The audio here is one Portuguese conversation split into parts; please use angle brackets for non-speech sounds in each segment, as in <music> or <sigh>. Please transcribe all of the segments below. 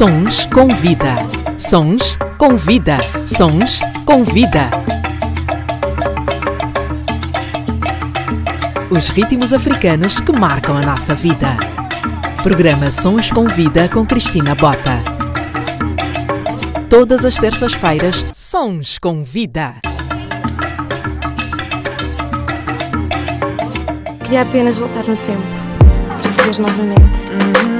Sons com vida. Sons com vida. Sons com vida. Os ritmos africanos que marcam a nossa vida. Programa Sons com Vida com Cristina Bota. Todas as terças-feiras, Sons com Vida. Queria apenas voltar no tempo ver novamente.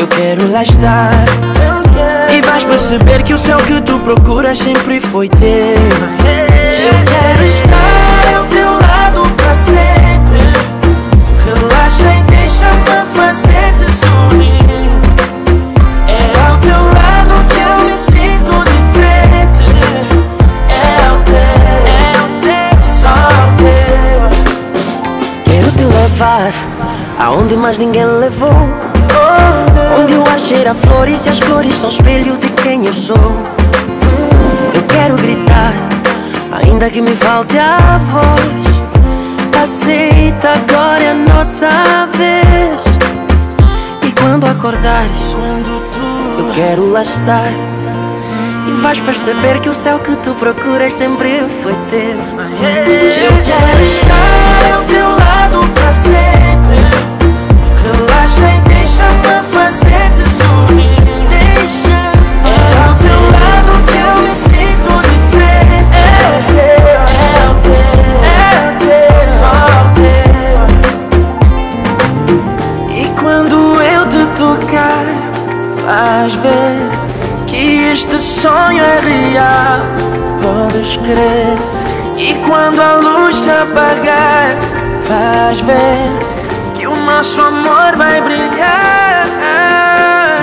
eu quero lá estar. E vais perceber que o céu que tu procuras sempre foi teu. Eu quero estar ao teu lado pra sempre. Relaxa e deixa-me fazer-te sorrir. É ao teu lado que eu me sinto diferente. É ao teu, é ao teu, só ao teu. Quero te levar aonde mais ninguém levou. Onde o ar cheira a flores e as flores são espelho de quem eu sou. Eu quero gritar, ainda que me falte a voz. Aceita, agora é a nossa vez. E quando acordares, eu quero lá estar. E vais perceber que o céu que tu procuras sempre foi teu. Eu quero estar ao teu lado sonho é real. Podes crer. E quando a luz se apagar, vais ver que o nosso amor vai brilhar.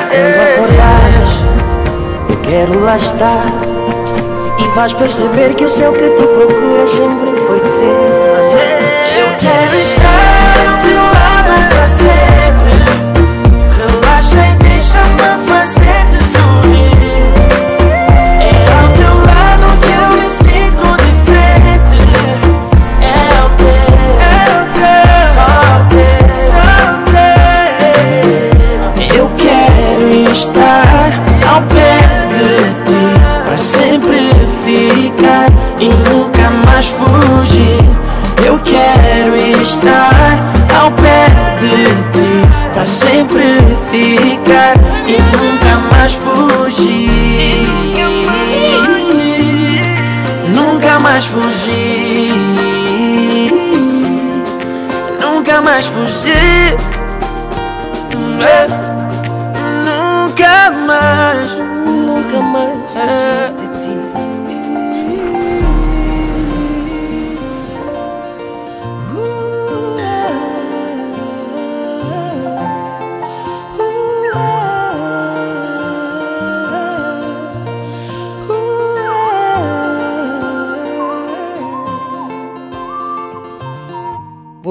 Quando acordares, eu quero lá estar. E vais perceber que o céu que tu procuras sempre foi teu. Eu quero estar e nunca mais fugir. Eu quero estar ao pé de ti para sempre ficar e nunca mais fugir. Nunca mais fugir. Nunca mais fugir. É. Nunca mais.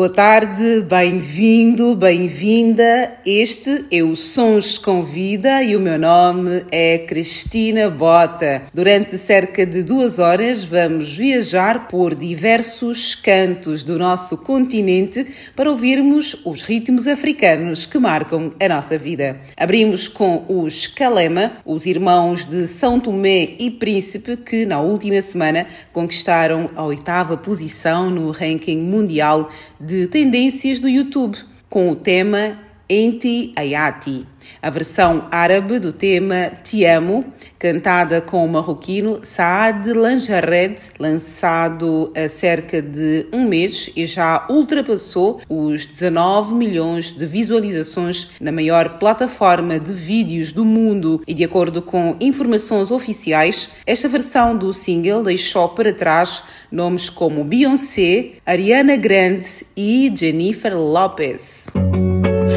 Boa tarde, bem-vindo, bem-vinda. Este é o Sons com Vida e o meu nome é Cristina Bota. Durante cerca de duas horas vamos viajar por diversos cantos do nosso continente para ouvirmos os ritmos africanos que marcam a nossa vida. Abrimos com os Calema, os irmãos de São Tomé e Príncipe, que na última semana conquistaram a oitava posição no ranking mundial de tendências do YouTube, com o tema Enti Ayati, a versão árabe do tema Te Amo, cantada com o marroquino Saad Lanjared, lançado há cerca de um mês e já ultrapassou os 19 milhões de visualizações na maior plataforma de vídeos do mundo. E de acordo com informações oficiais, esta versão do single deixou para trás nomes como Beyoncé, Ariana Grande e Jennifer Lopez.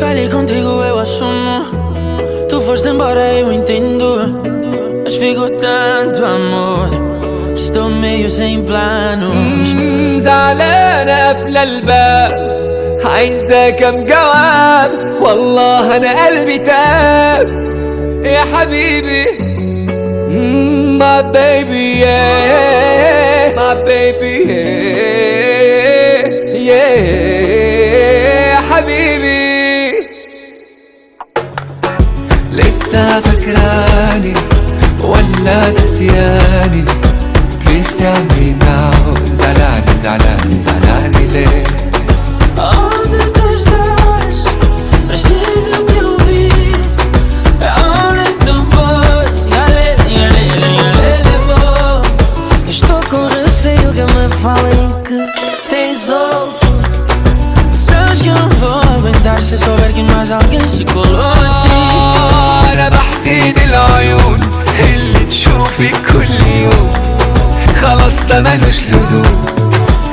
Falei contigo, eu assumo. foste embora, eu entendo. Mas ficou tanto amor. que Estou meio sem planos. زعلانة في الباب عايزة كم جواب والله أنا قلبي تاب يا حبيبي Mm, My baby, yeah My baby, yeah Yeah لسه فاكراني ولا نسياني Please tell me now زعلاني زعلاني زعلاني ليه Onde بس صابر كان مزعجين أنا بحسد العيون اللي تشوفي كل يوم. خلاص ده ملوش لزوم.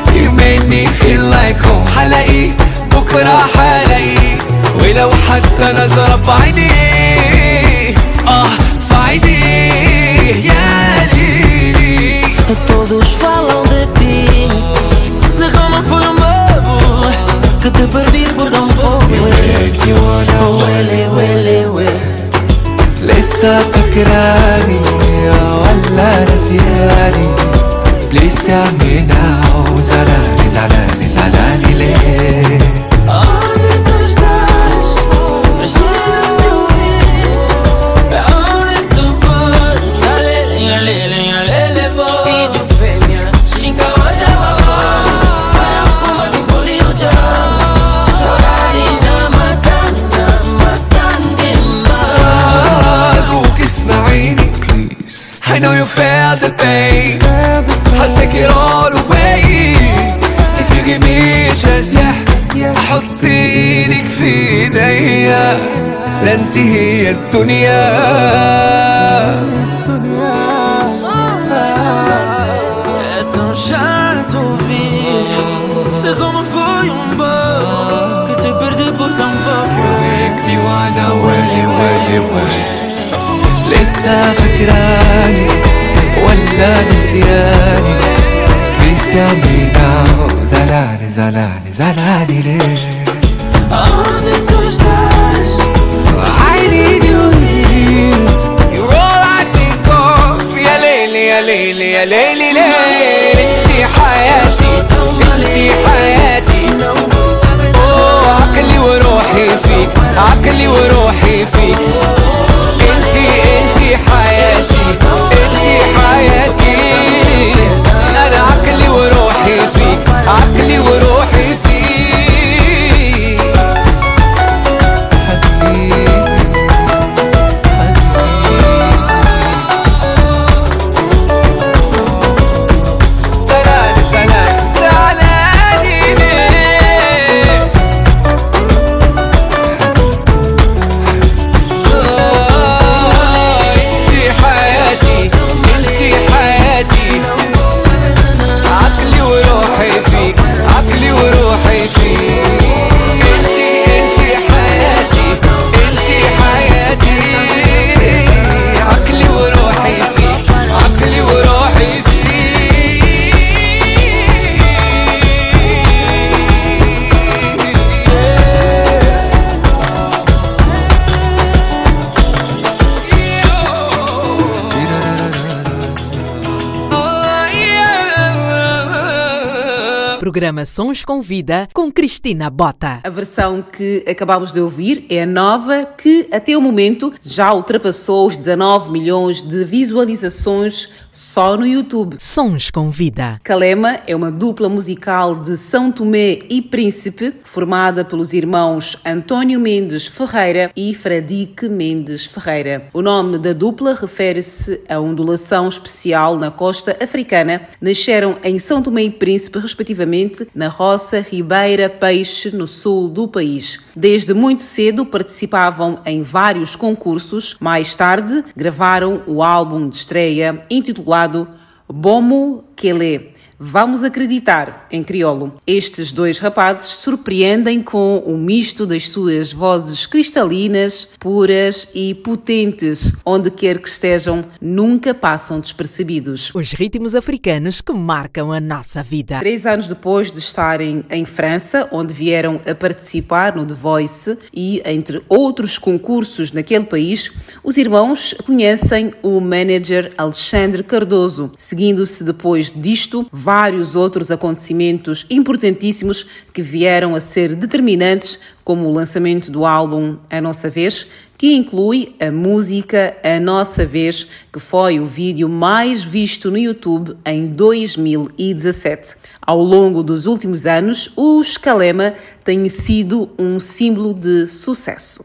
You made me feel like home هلاقي بكرة هلاقي ولو حتى نظرة في عيني. آه في عيني. يا ليلي. Todos falam de ti Derrama forma Câte perdit buradan وليتي وأنا ويلي ويلي ويلي لسه فاكراني ولا نسياني. بليز تعمل ناو زعلاني زعلاني زعلاني ليه؟ the pain I'll take it all away If you give me a chance yeah أحط إيدك في إيديا لانتهي الدنيا لسه فاكره ولا نسياني Please tell me now زعلاني زعلاني زعلاني ليه tu estás? I need you here يا ليلي يا ليلي يا ليلي ليلي انتي حياتي انتي حياتي اوه عقلي وروحي فيك عقلي وروحي فيك ஆக்கிலி ஒரு Programa Sons com Vida com Cristina Bota. A versão que acabamos de ouvir é a nova, que até o momento já ultrapassou os 19 milhões de visualizações só no YouTube. Sons com Vida. Calema é uma dupla musical de São Tomé e Príncipe, formada pelos irmãos António Mendes Ferreira e Fradique Mendes Ferreira. O nome da dupla refere-se a ondulação especial na costa africana. Nasceram em São Tomé e Príncipe, respectivamente, na roça Ribeira Peixe, no sul do país. Desde muito cedo participavam em vários concursos. Mais tarde, gravaram o álbum de estreia intitulado Bomo Kele. Vamos acreditar em crioulo. Estes dois rapazes surpreendem com o misto das suas vozes cristalinas, puras e potentes. Onde quer que estejam, nunca passam despercebidos. Os ritmos africanos que marcam a nossa vida. Três anos depois de estarem em França, onde vieram a participar no The Voice e entre outros concursos naquele país, os irmãos conhecem o manager Alexandre Cardoso. Seguindo-se depois disto, vários outros acontecimentos importantíssimos que vieram a ser determinantes, como o lançamento do álbum A Nossa Vez, que inclui a música A Nossa Vez, que foi o vídeo mais visto no YouTube em 2017. Ao longo dos últimos anos, o Escalema tem sido um símbolo de sucesso.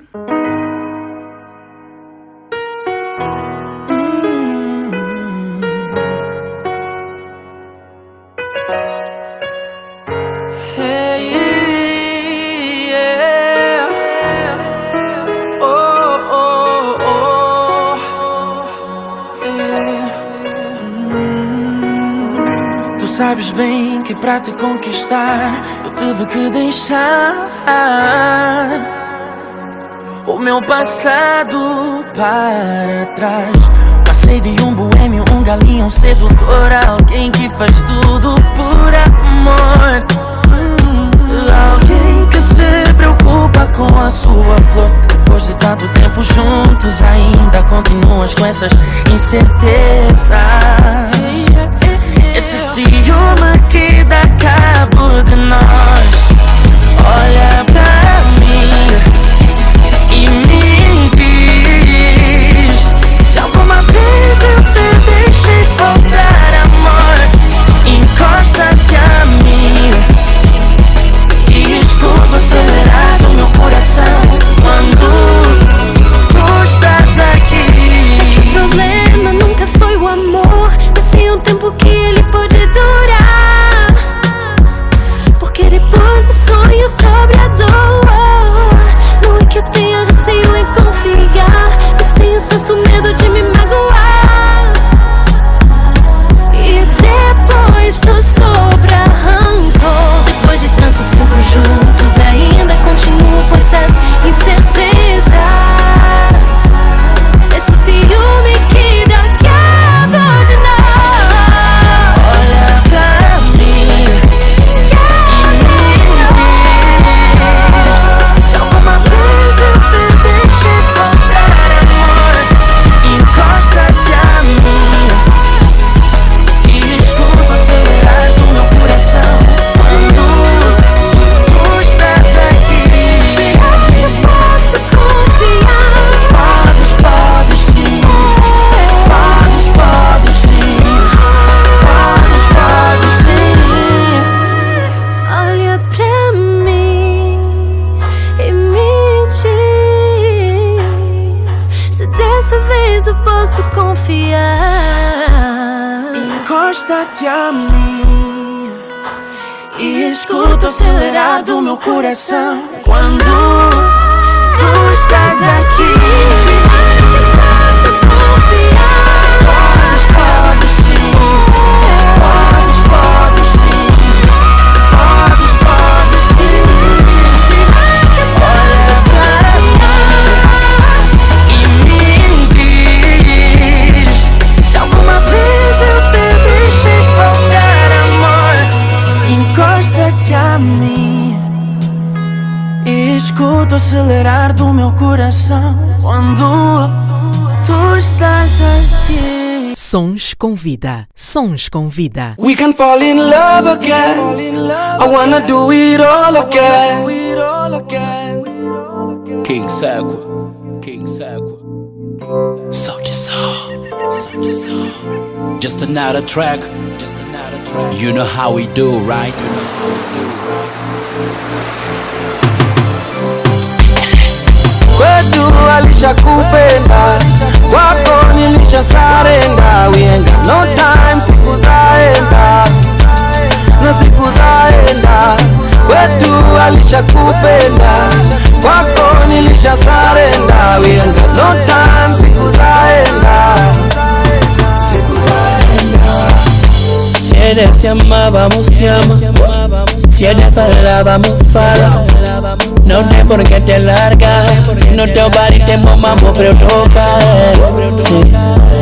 Sabes bem que para te conquistar eu tive que deixar o meu passado para trás. Passei de um boêmio, um galinho, um sedutor, alguém que faz tudo por amor. Alguém que se preocupa com a sua flor. Depois de tanto tempo juntos, ainda continuas com essas incertezas. Esse ciúme que dá cabo de nós Olha pra mim e me diz Se alguma vez eu te deixei faltar amor Encosta-te a mim. E escuta acelerar do meu coração Encosta-te a mim E escuta o acelerar do meu coração. Quando tu estás aqui escuta o acelerar do meu coração Quando tu estás aqui Sons com vida. Sons com vida. We can fall in love again. I wanna do it all again. King Sagua, King Sagua. Soldier Soul, Soldier Soul. Just another track, just another track. You know how we do, right? You know how we do, kwetu alishakupenda kwako nilisha sarenda wienga no time siku zaenda na siku zaenda kwetu alishakupenda kwako nilisha sarenda wienga no time siku zaenda siku zaenda Chedes ya vamos se ama. Si fala, vamos fala. Não tem por que te largar. Se no teu body tem bom mambo pra eu tocar. Sim,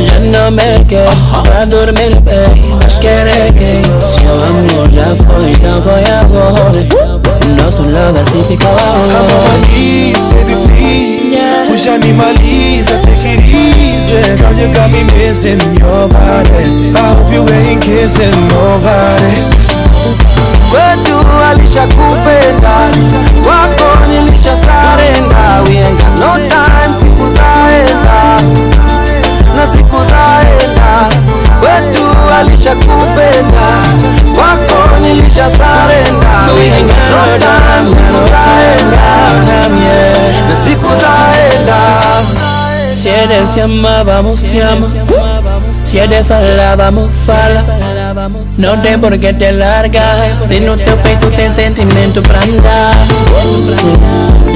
já não me quer pra dormir bem. Mas querer quem? Seu amor já foi, então foi agora. Nosso love assim ficou Come on agora. my knees, baby please Push animalize, take it easy Girl you got me missing your body I hope you ain't kissing nobody kwetu alishakupenda. Wako nilisha sarenda. We ain't got no time siku zaenda. Na siku zaenda. Kwetu alishakupenda. Wako nilisha sarenda. We ain't got no time siku zaenda. Na siku zaenda. Si eres llama vamos llama si eres fala vamos fala Não tem por que te largar Se no teu peito tem sentimento pra andar. Sim,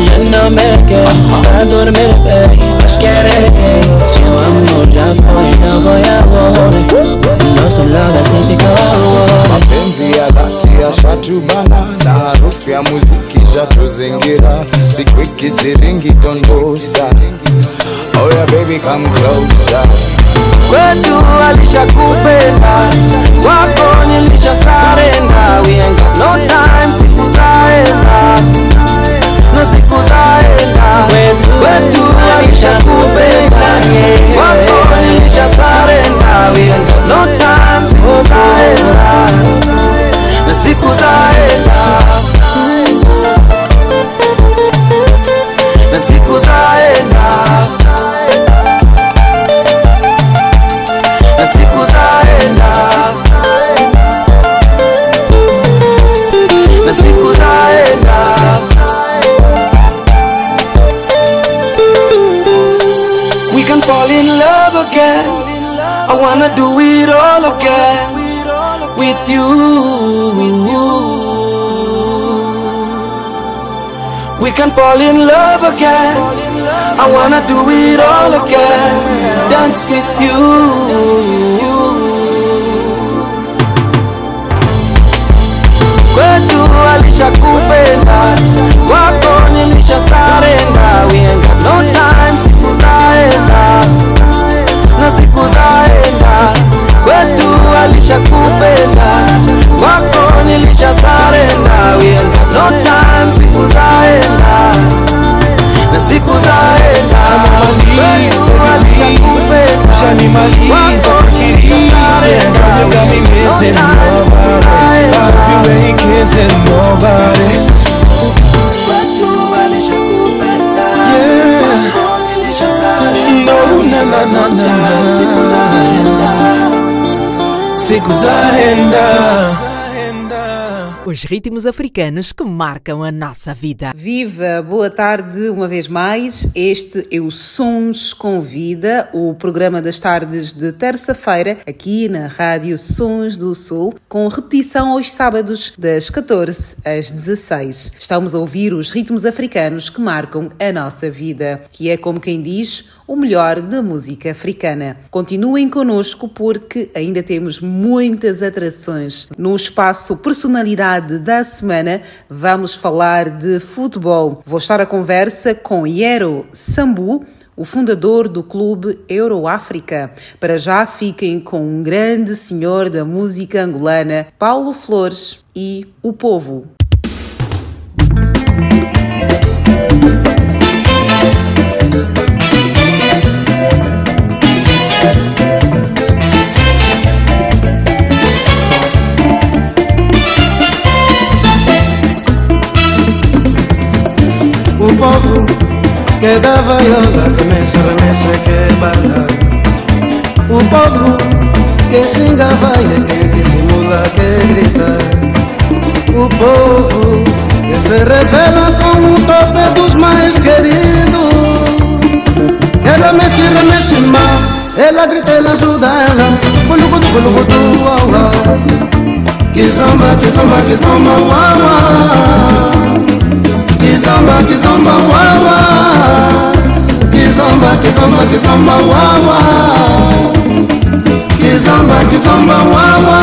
já não me quer Pra dormir bem Mas querer quem Seu amor já foi, não foi agora Nosso love assim ficou mapenzi ya dhati yashatubana na harufu ya muziki jatuzingira siku ikisiringi dondosa oh yeah baby come closer kwetu alishakupenda wako nilisha sarenda. We ain't got no time siku zaenda na siku zaenda. Kwetu alishakupenda wako nilisha sarenda. We ain't got no time siku zaenda na siku zaenda. Na siku zaenda We can fall in love again. I wanna do it all again. With you. We can fall in love again. I wanna do it all again. Dance with you kwetu alishakupenda. Wako nilisha sarenda we ain't got no time siku zaenda. Na siku zaenda. Kwetu alishakupenda. Wako nilisha sarenda we ain't got no time siku zaenda easy Girl you got me missing nobody I hope you ain't kissing nobody Yeah No, na na na na na. Siku zaenda Os ritmos africanos que marcam a nossa vida. Viva, boa tarde uma vez mais. Este é o Sons Convida, o programa das tardes de terça-feira, aqui na Rádio Sons do Sul, com repetição aos sábados, das 14 às 16. Estamos a ouvir os ritmos africanos que marcam a nossa vida, que é como quem diz o melhor da música africana. Continuem connosco porque ainda temos muitas atrações. No espaço Personalidade da Semana, vamos falar de futebol. Vou estar à conversa com Yero Sambu, o fundador do clube Euroáfrica. Para já fiquem com um grande senhor da música angolana, Paulo Flores e o povo. Que dá vaiola, que mexe, remexe, que bala. O povo que xinga vaia, que dissimula, que grita. O povo que se revela com o tope dos mais queridos. Ela mexe, remexe, má Ela grita, ela ajuda, ela. Bulugudu, bulugudu, uau, uau Kizomba, kizomba, kizomba, uau, uau Kizomba, kizomba, wawa Kizomba, kizomba, kizomba, wawa Kizomba, kizomba, wawa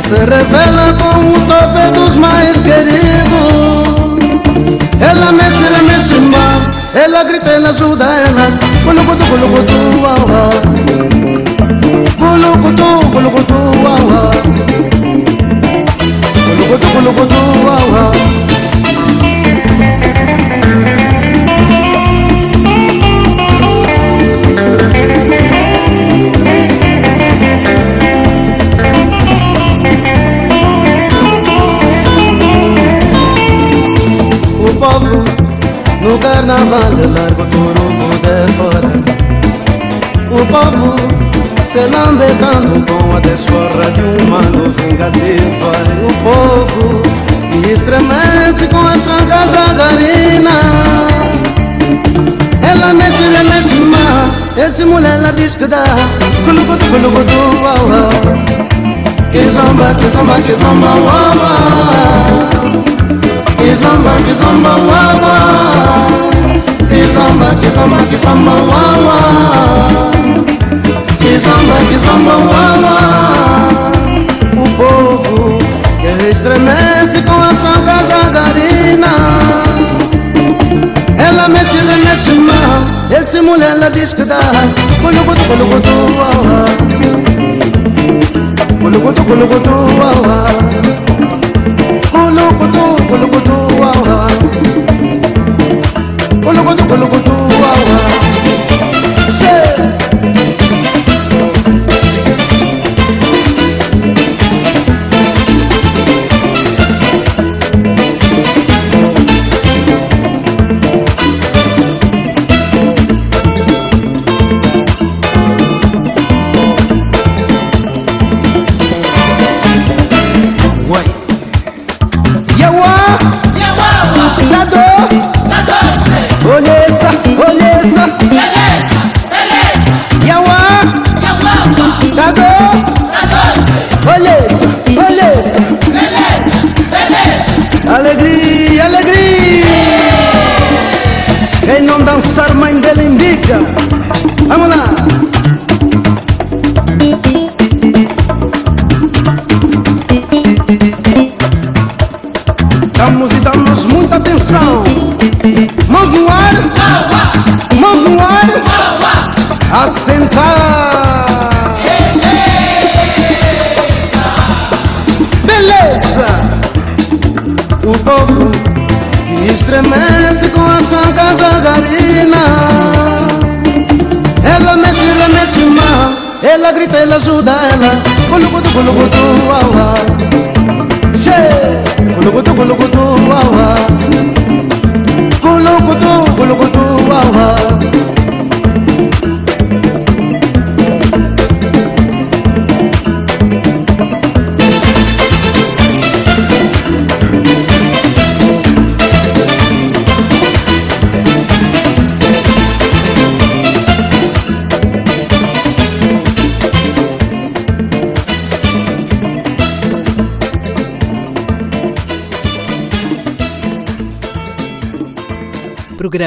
se revela como o tope dos mais queridos. Ela mexe, ela mexe mal Ela grita, ela ajuda ela. Culucutu, culucutu, uau, uau Culucutu, culucutu, uau, uau Culucutu, culucutu, uau, uau O povo no carnaval largo turuco de fora. O povo se lambetando com a desforra de um mano vingativa O povo estremece com as chancas da garina. Ela mexe, ela mexe má Esse mulher ela diz que dá. Culucutu, culucutu, uau, uau Que zamba, que zamba, que zamba, uau, uau Kizamba, kizamba, wawa Kizamba, kizamba, wawa Kizamba, kizamba, wawa O povo que estremece com a santa gagarina. Ela mexe, ela mexe mal Ele se mulher, ela diz que dá. Culucutu, culucutu, wawa Culucutu, culucutu, wawa Culucutu, culucutu, wawa Culucutu, culucutu, wawa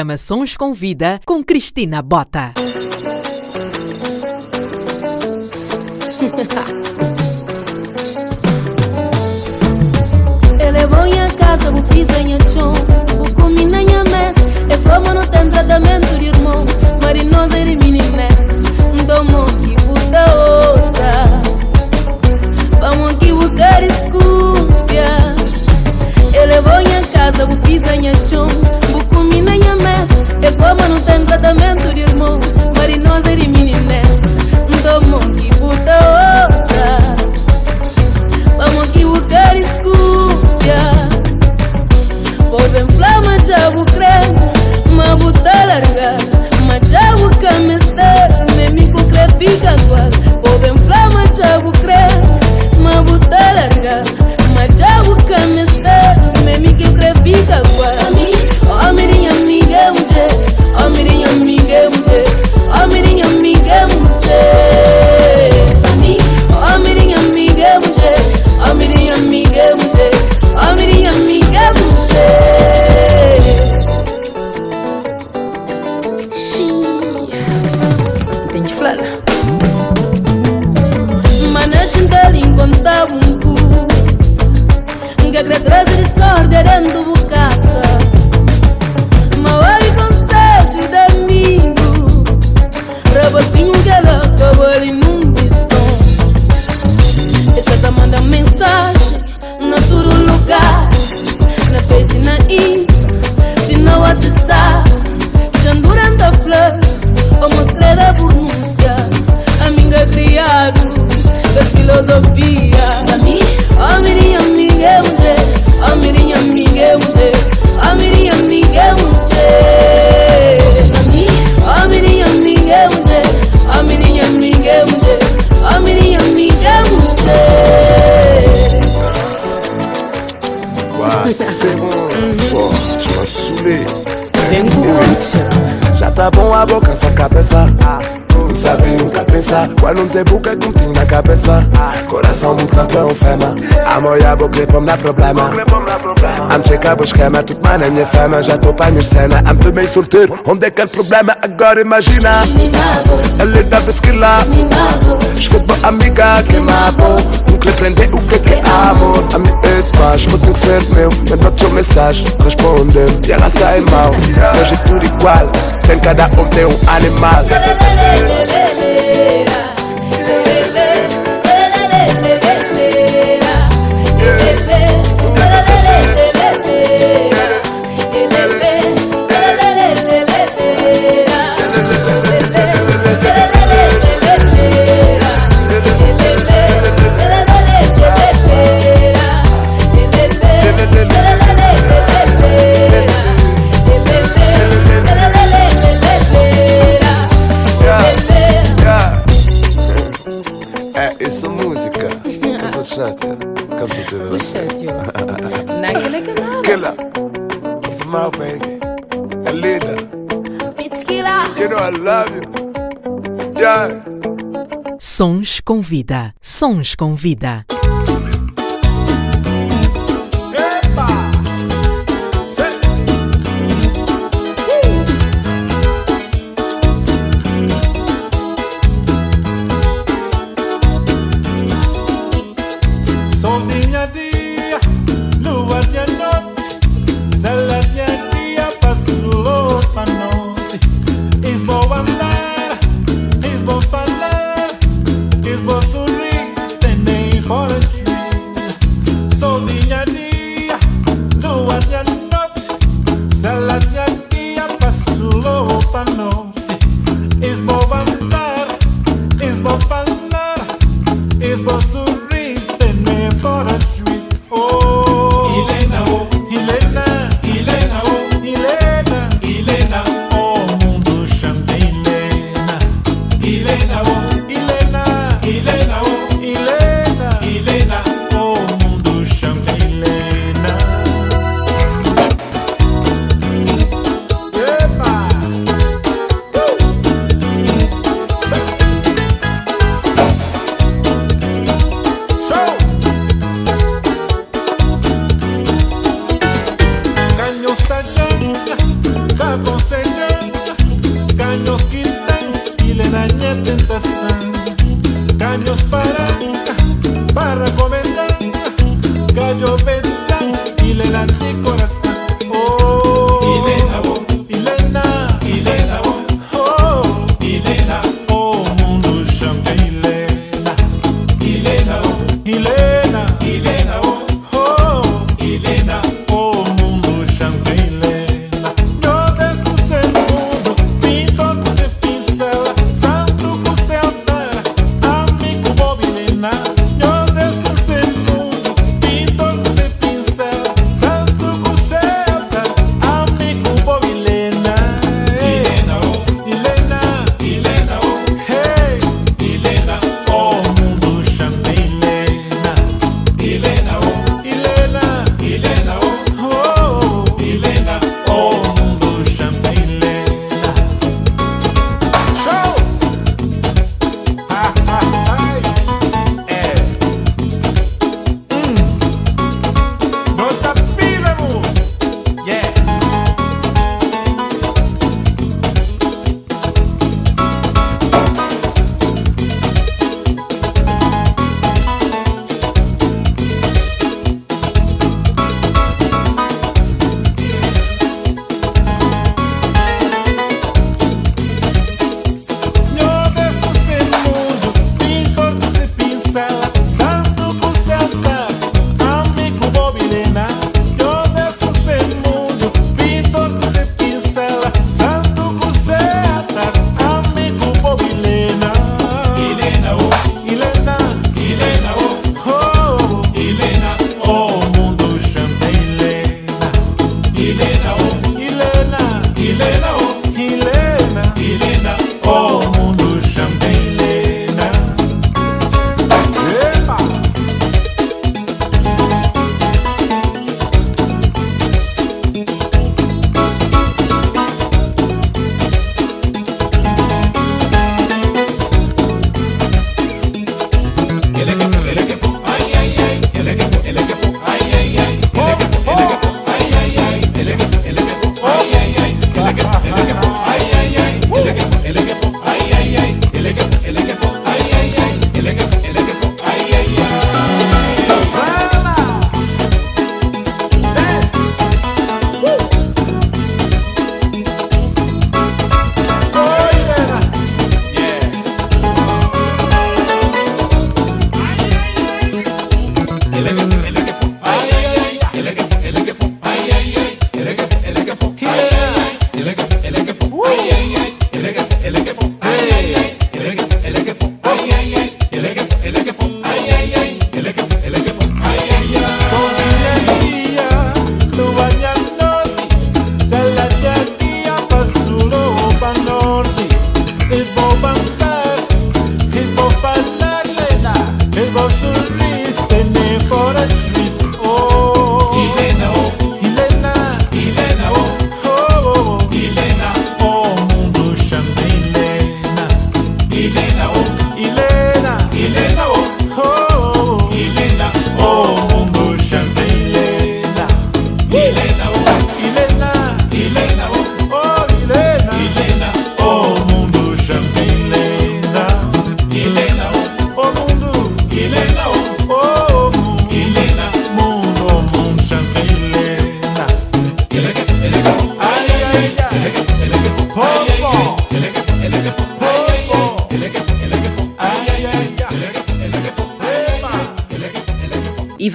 Programa Sons com Vida com Cristina Bota. <laughs> Elevou em casa, o pisanha chão. O comi na minha mesa E fama no tem tratamento de irmão. Marinosa e meninas Domo que puta osa Vamos que buscar escúpia. Elevou em casa, o pisanha chão tratamento de irmão. Marinosa e discórdia dentro do caça Mas aí conselho de domingo Rabacinho que ela acabou ali num distão Essa tá manda mensagem Na todo lugar Na Face e na Insta De no WhatsApp Já durante a flor Vamos crer a pronúncia Amiga criado Das filosofia tá bom a boca, essa cabeça. Não sabe nunca pensar. Quando dizer boca que tem na cabeça. Coração muito fema. Amor e a boca pra me dar problema. Am checar o esquema, tudo mais na minha fama. Já tô pra minha cena. Am também solteiro. Onde é que é o problema? Agora imagina. Ele dá esquila. Escuta amiga que me amo. Nunca aprender o que que amor. A minha é faz, mas tem que ser meu. Manda tua mensagem, respondeu. E ela sai mal. Hoje é tudo igual. Tem cada um tem um animal. É, Sons com vida. Sons com vida.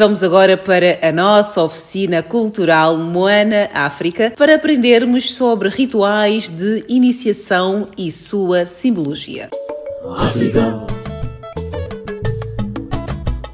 Vamos agora para a nossa oficina cultural Moana África para aprendermos sobre rituais de iniciação e sua simbologia. África.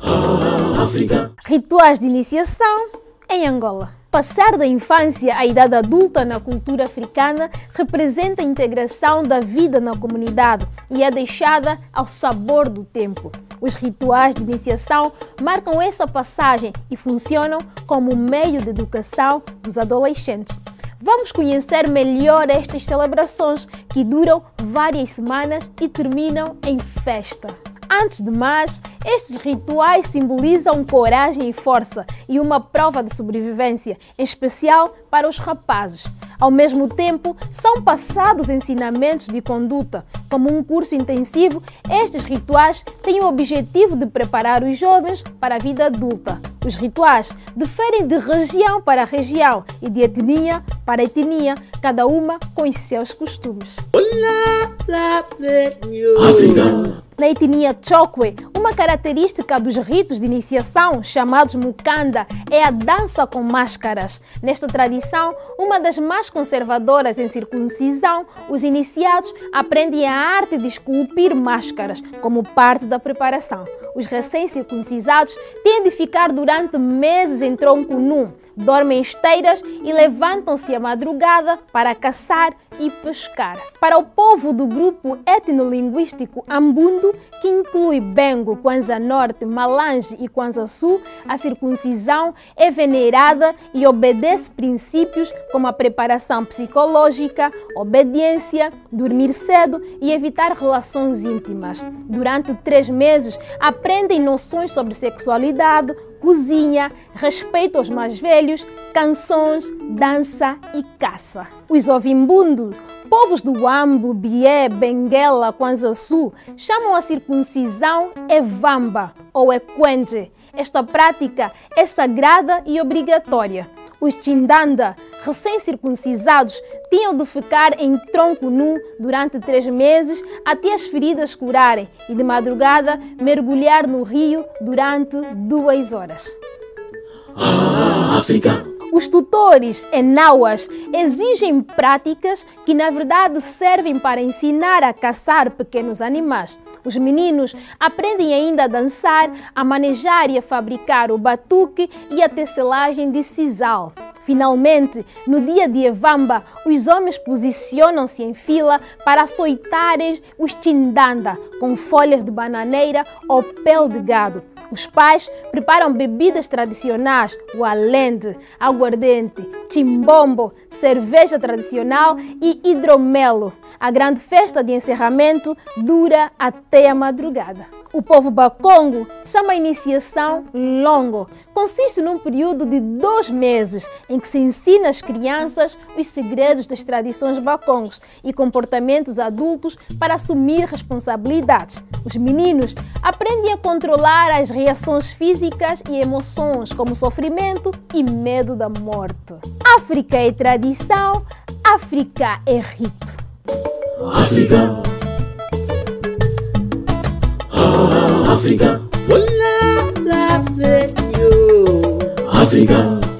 Ah, África. Rituais de iniciação em Angola. Passar da infância à idade adulta na cultura africana representa a integração da vida na comunidade e é deixada ao sabor do tempo. Os rituais de iniciação marcam essa passagem e funcionam como meio de educação dos adolescentes. Vamos conhecer melhor estas celebrações que duram várias semanas e terminam em festa. Antes de mais, estes rituais simbolizam coragem e força e uma prova de sobrevivência, em especial para os rapazes. Ao mesmo tempo, são passados ensinamentos de conduta. Como um curso intensivo, estes rituais têm o objetivo de preparar os jovens para a vida adulta. Os rituais diferem de região para região e de etnia para etnia, cada uma com os seus costumes. África. Na etnia Chokwe, uma característica dos ritos de iniciação, chamados mukanda, é a dança com máscaras. Nesta tradição, uma das mais conservadoras em circuncisão, os iniciados aprendem a arte de esculpir máscaras como parte da preparação. Os recém-circuncisados têm de ficar durante meses em tronco nu, dormem em esteiras e levantam-se à madrugada para caçar e pescar. Para o povo do grupo etnolinguístico Ambundo, que inclui Bengo, Kwanza Norte, Malange e Kwanza Sul, a circuncisão é venerada e obedece princípios como a preparação psicológica, obediência, dormir cedo e evitar relações íntimas. Durante três meses, aprendem noções sobre sexualidade, cozinha, respeito aos mais velhos, canções, dança e caça. Os ovimbundos, povos do Ambo, Bié, Benguela, Kwanza Sul, chamam a circuncisão Evamba ou Equenge. Esta prática é sagrada e obrigatória. Os Chindanda, recém-circuncisados, tinham de ficar em tronco nu durante três meses até as feridas curarem e, de madrugada, mergulhar no rio durante duas horas. Ah, África. Os tutores enauas exigem práticas que, na verdade, servem para ensinar a caçar pequenos animais. Os meninos aprendem ainda a dançar, a manejar e a fabricar o batuque e a tecelagem de sisal. Finalmente, no dia de Evamba, os homens posicionam-se em fila para açoitarem os tindanda com folhas de bananeira ou pele de gado. Os pais preparam bebidas tradicionais, o alende, aguardente, chimbombo, cerveja tradicional e hidromelo. A grande festa de encerramento dura até a madrugada. O povo Bakongo chama a iniciação longo. Consiste num período de dois meses em que se ensina às crianças os segredos das tradições bacongos e comportamentos adultos para assumir responsabilidades. Os meninos aprendem a controlar as reações físicas e emoções, como sofrimento e medo da morte. África é tradição, África é rito. África. Ah, África. África. Ah,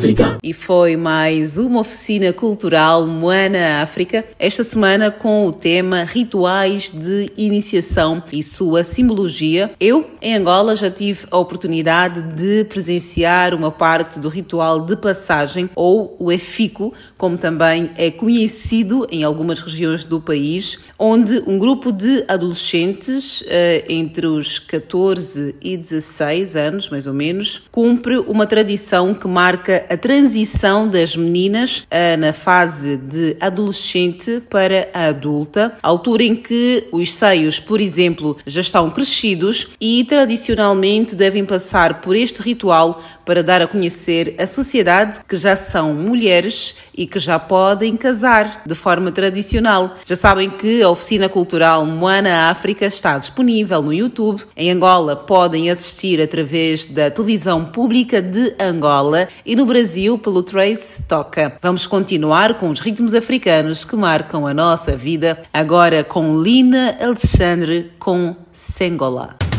África. E foi mais uma oficina cultural Moana África, esta semana com o tema Rituais de Iniciação e sua simbologia. Eu, em Angola, já tive a oportunidade de presenciar uma parte do ritual de passagem, ou o EFICO, como também é conhecido em algumas regiões do país, onde um grupo de adolescentes eh, entre os 14 e 16 anos, mais ou menos, cumpre uma tradição que marca a transição das meninas uh, na fase de adolescente para a adulta, altura em que os seios, por exemplo, já estão crescidos e tradicionalmente devem passar por este ritual para dar a conhecer a sociedade que já são mulheres e que já podem casar de forma tradicional. Já sabem que a oficina cultural Moana África está disponível no YouTube. Em Angola podem assistir através da televisão pública de Angola e no Brasil pelo Trace Toca. Vamos continuar com os ritmos africanos que marcam a nossa vida, agora com Lina Alexandre com Sengola.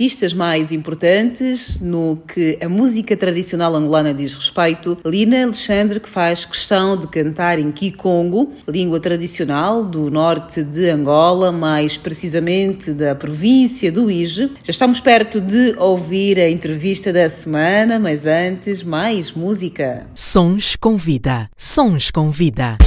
Artistas mais importantes no que a música tradicional angolana diz respeito. Lina Alexandre, que faz questão de cantar em Kikongo, língua tradicional do norte de Angola, mais precisamente da província do Ije. Já estamos perto de ouvir a entrevista da semana, mas antes, mais música. Sons com vida. Sons com vida.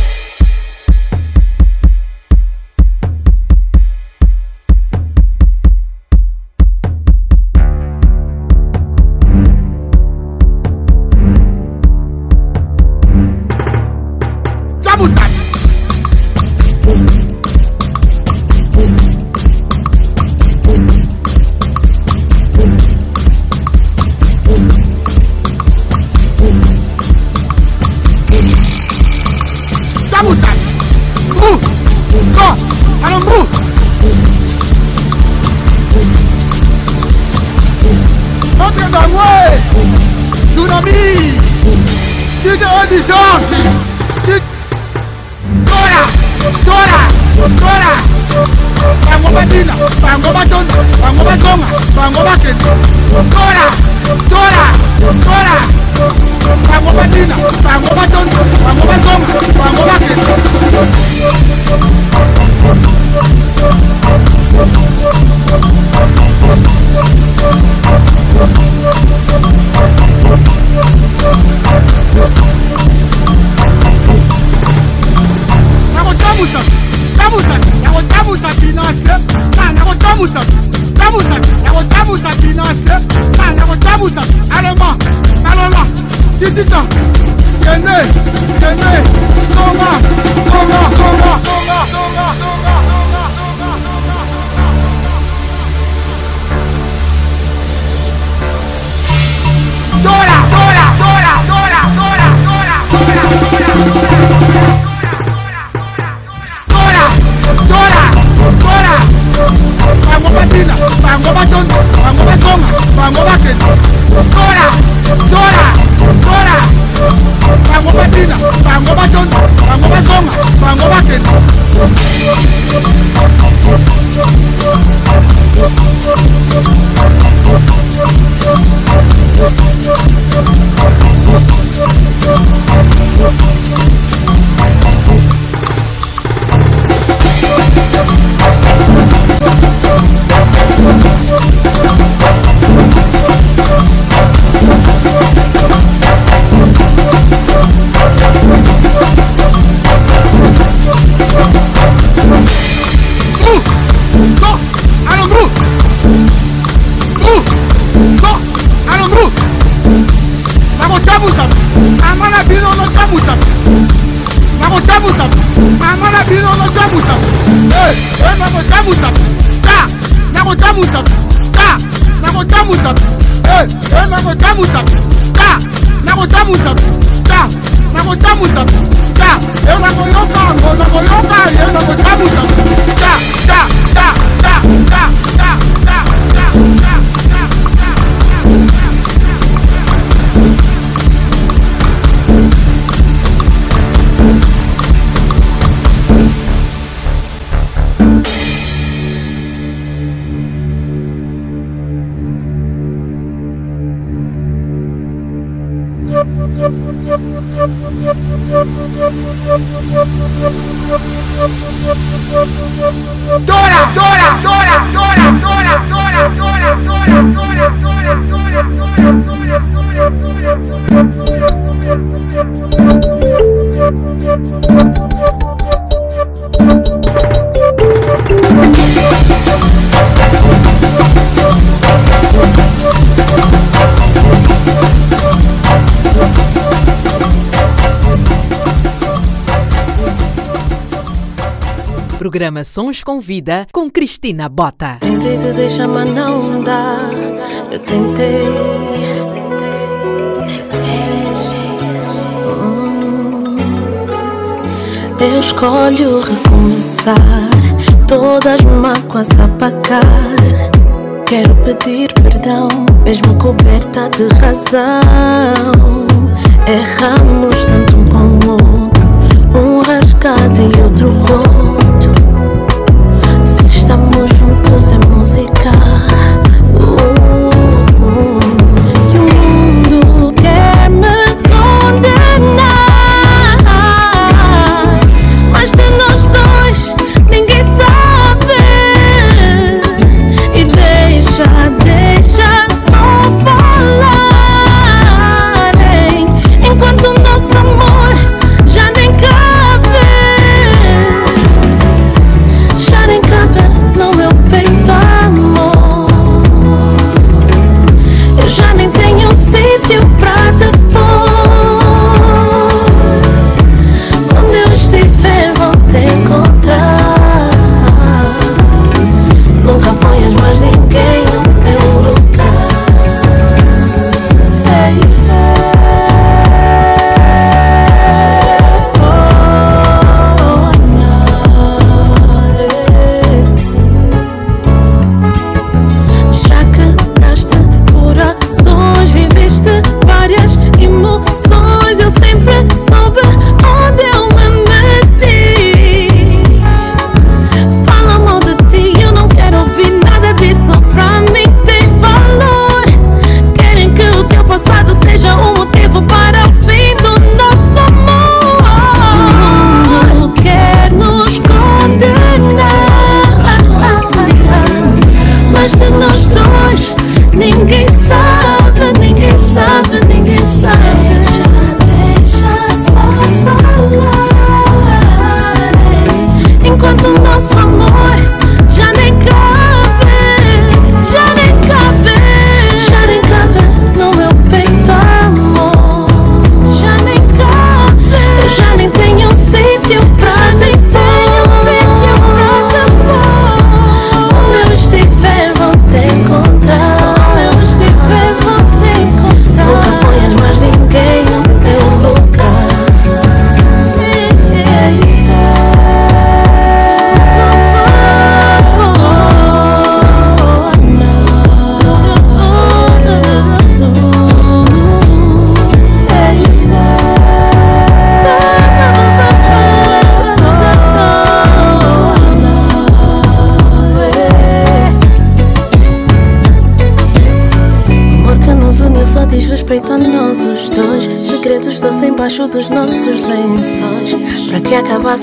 Sons com Vida com Cristina Bota. Tentei te deixar, mas não dá. Eu tentei. Hum. Eu escolho recomeçar. Todas mágoas apagar. Quero pedir perdão, mesmo coberta de razão. Erramos tanto um com o outro, um rasgado e outro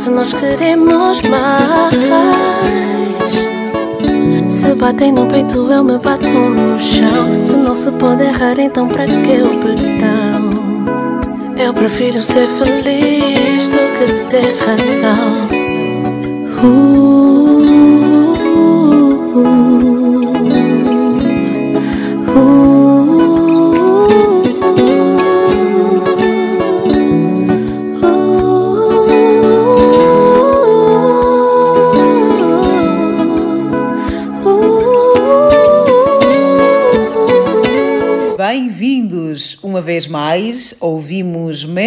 acabasse, nós queremos mais. Se batem no peito, eu me bato no chão. Se não se pode errar, então pra que o perdão? Eu prefiro ser feliz do que ter razão.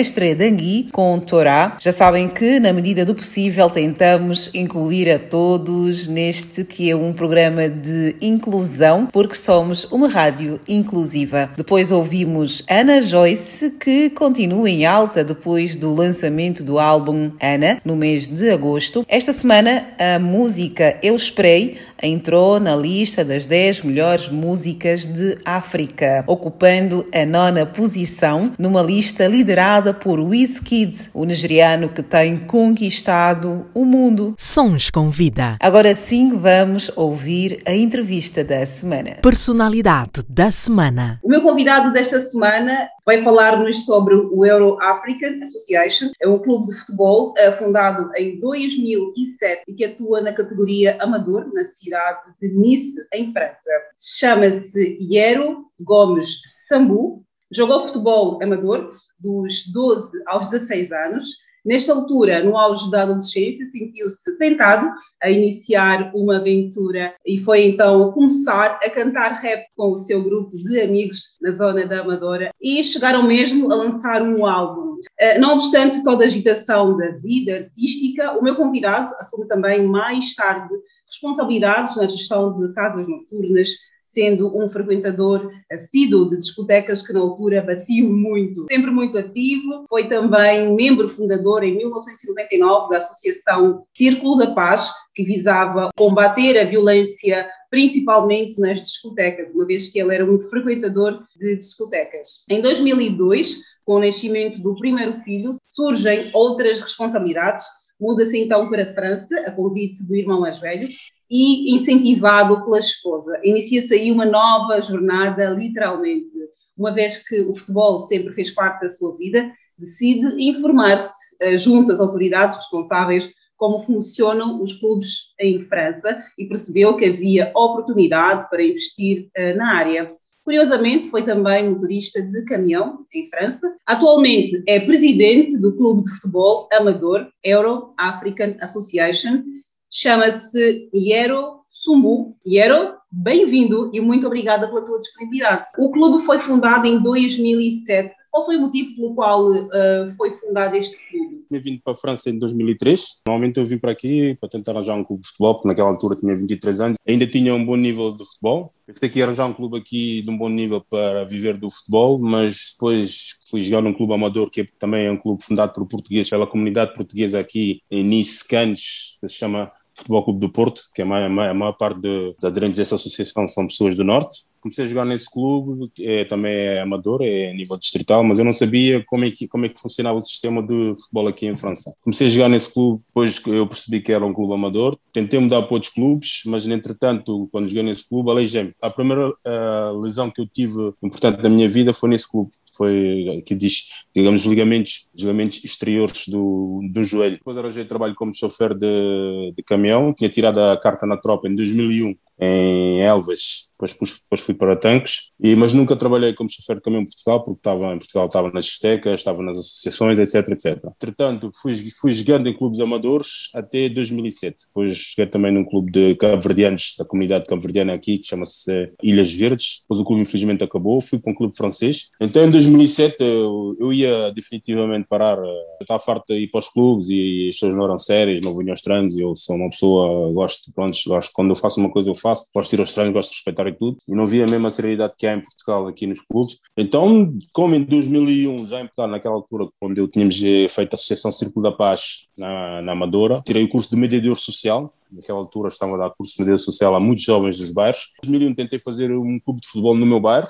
Mestre Dangui com Torá. Já sabem que, na medida do possível, tentamos incluir a todos neste que é um programa de inclusão, porque somos uma rádio inclusiva. Depois ouvimos Ana Joyce, que continua em alta depois do lançamento do álbum Ana, no mês de agosto. Esta semana, a música Eu Spray entrou na lista das 10 melhores músicas de África, ocupando a nona posição numa lista liderada por Wizkid, o nigeriano que tem conquistado o mundo. Sons com vida. Agora sim, vamos ouvir a entrevista da semana. Personalidade da semana. O meu convidado desta semana vai falar-nos sobre o Euro African Association. É um clube de futebol uh, fundado em 2007 e que atua na categoria amador na cidade de Nice, em França. Chama-se Iero Gomes Sambu. Jogou futebol amador dos 12 aos 16 anos. Nesta altura, no auge da adolescência, sentiu-se tentado a iniciar uma aventura e foi então começar a cantar rap com o seu grupo de amigos na zona da Amadora e chegaram mesmo a lançar um álbum. Eh, não obstante toda a agitação da vida artística, o meu convidado assume também mais tarde responsabilidades na gestão de casas noturnas, sendo um frequentador assíduo de discotecas que na altura batiu muito. Sempre muito ativo, foi também membro fundador em 1999 da Associação Círculo da Paz, que visava combater a violência principalmente nas discotecas, uma vez que ele era um frequentador de discotecas. Em 2002, com o nascimento do primeiro filho, surgem outras responsabilidades muda-se então para a França, a convite do irmão mais velho, e incentivado pela esposa. Inicia-se aí uma nova jornada, literalmente. Uma vez que o futebol sempre fez parte da sua vida, decide informar-se uh, junto às autoridades responsáveis como funcionam os clubes em França e percebeu que havia oportunidade para investir uh, na área. Curiosamente, foi também motorista de caminhão em França. Atualmente é presidente do clube de futebol amador Euro African Association. Chama-se Iero Sumbu. Iero, bem-vindo e muito obrigada pela tua disponibilidade. O clube foi fundado em 2007 qual foi o motivo pelo qual uh, foi fundado este clube? Tinha vindo para a França em 2003. Normalmente eu vim para aqui para tentar arranjar um clube de futebol, porque naquela altura tinha 23 anos. Ainda tinha um bom nível de futebol. Pensei que ia arranjar um clube aqui de um bom nível para viver do futebol, mas depois fui jogar num clube amador, que também é um clube fundado por portugueses, pela comunidade portuguesa aqui em Nice, Cannes, que se chama Futebol Clube do Porto, que é a maior, a maior parte dos aderentes dessa associação são pessoas do Norte comecei a jogar nesse clube, é, também é amador, é a nível distrital, mas eu não sabia como é, que, como é que funcionava o sistema de futebol aqui em França. Comecei a jogar nesse clube, depois eu percebi que era um clube amador, tentei mudar para outros clubes, mas entretanto, quando joguei nesse clube, aleijei-me. A primeira uh, lesão que eu tive importante da minha vida foi nesse clube foi que diz, digamos, ligamentos, ligamentos exteriores do, do joelho. Depois arranjei trabalho como chofer de, de caminhão, tinha tirado a carta na tropa em 2001 em Elvas, depois, depois fui para tanques, e, mas nunca trabalhei como chofer de caminhão em Portugal, porque estava em Portugal, estava nas estecas, estava nas associações, etc, etc. Entretanto, fui, fui jogando em clubes amadores até 2007. Depois joguei também num clube de cabo-verdianos, da comunidade cabo-verdiana aqui, que chama-se Ilhas Verdes. Depois o clube infelizmente acabou, fui para um clube francês. Então em 2007 eu, eu ia definitivamente parar, eu estava farto de ir para os clubes e as pessoas não eram sérias, não vinham aos treinos, eu sou uma pessoa, gosto, pronto, gosto, quando eu faço uma coisa eu faço, gosto de ir aos treinos, gosto de respeitar e tudo, e não via a mesma seriedade que há em Portugal aqui nos clubes. Então, como em 2001, já em Portugal, naquela altura, quando eu tínhamos eh, feito a Associação Círculo da Paz na, na Amadora, tirei o curso de mediador social, naquela altura estava a dar curso de mediador social a muitos jovens dos bairros. Em 2001 tentei fazer um clube de futebol no meu bairro,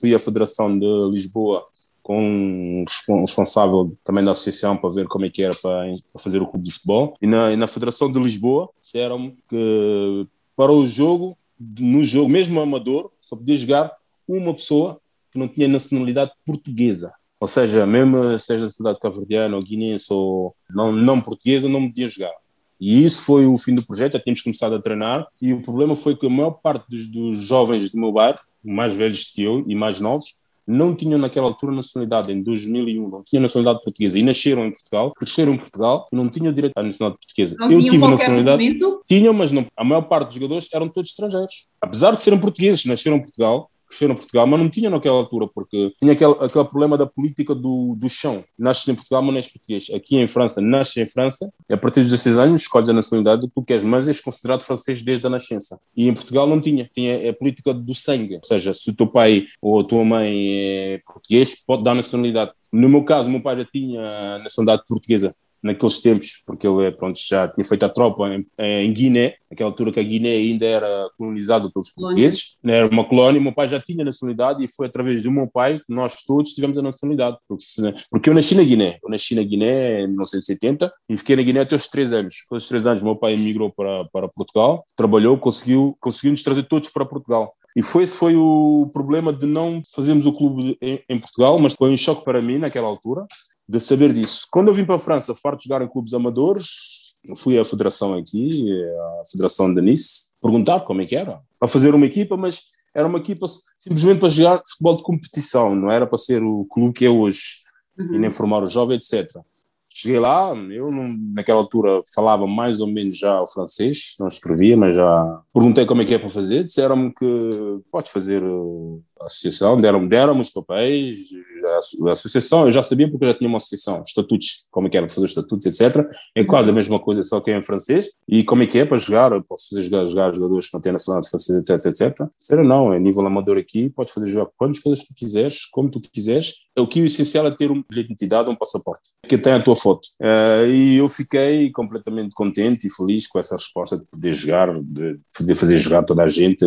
fui à Federação de Lisboa com um respon- responsável também da associação para ver como é que era para, fazer o clube de futebol. E na, e na Federação de Lisboa disseram-me que para o jogo, no jogo, mesmo amador, só podia jogar uma pessoa que não tinha nacionalidade portuguesa. Ou seja, mesmo seja de cidade cabo-verdiana ou guinense ou não, não portuguesa, não podia jogar. E isso foi o fim do projeto, já tínhamos começado a treinar e o problema foi que a maior parte dos, dos jovens do meu bairro, mais velhos que eu e mais novos, não tinham naquela altura nacionalidade, em 2001, não tinham nacionalidade portuguesa e nasceram em Portugal, cresceram em Portugal não tinham direito à nacionalidade portuguesa. Não eu tive nacionalidade, documento? tinham, mas não, a maior parte dos jogadores eram todos estrangeiros. Apesar de serem portugueses, nasceram em Portugal, cresceram em Portugal, mas não tinham naquela altura, porque tinha aquele, aquele problema da política do, do chão. Nasces em Portugal, mas não és português. Aqui em França, nasces em França, a partir dos 16 anos escolhes a nacionalidade que tu queres, mas és considerado francês desde a nascença. E em Portugal não tinha. Tinha a política do sangue. Ou seja, se o teu pai ou a tua mãe é português, pode dar nacionalidade. No meu caso, meu pai já tinha nacionalidade portuguesa naqueles tempos, porque ele pronto, já tinha feito a tropa em, em Guiné, naquela altura que a Guiné ainda era colonizada pelos portugueses, era uma colónia, o meu pai já tinha nacionalidade e foi através do meu pai que nós todos tivemos a nacionalidade, porque, porque eu nasci na Guiné, eu nasci na Guiné em 1970 e fiquei na Guiné até os três anos. Aos três anos, meu pai emigrou para, para Portugal, trabalhou, conseguiu, conseguiu nos trazer todos para Portugal. E foi esse foi o problema de não fazermos o clube em, em Portugal, mas foi um choque para mim naquela altura, de saber disso. Quando eu vim para a França, farto de jogar em clubes amadores, fui à federação aqui, à federação de Nice, perguntar como é que era, para fazer uma equipa, mas era uma equipa simplesmente para jogar futebol de competição, não era para ser o clube que é hoje, e nem formar o jovem, etc. Cheguei lá, eu não- naquela altura falava mais ou menos já o francês, não escrevia, mas já perguntei como é que é para fazer, disseram-me que podes fazer associação, deram-me deram os papéis, a, asso- a associação, eu já sabia porque eu já tinha uma associação, estatutos, como é que era para fazer os estatutos, etc. É quase a mesma coisa, só que é em francês, e como é que é para jogar, eu posso fazer jogar, jogar jogadores que não têm nacionalidade francesa, etc, etc. Disseram não, é nível amador aqui, podes fazer jogar quantas coisas tu quiseres, como tu quiseres, o que o essencial é ter um de identidade, um passaporte, que tem a tua foto. Eh, e eu fiquei completamente contente e feliz com essa resposta de poder jogar, de poder fazer jogar toda a gente.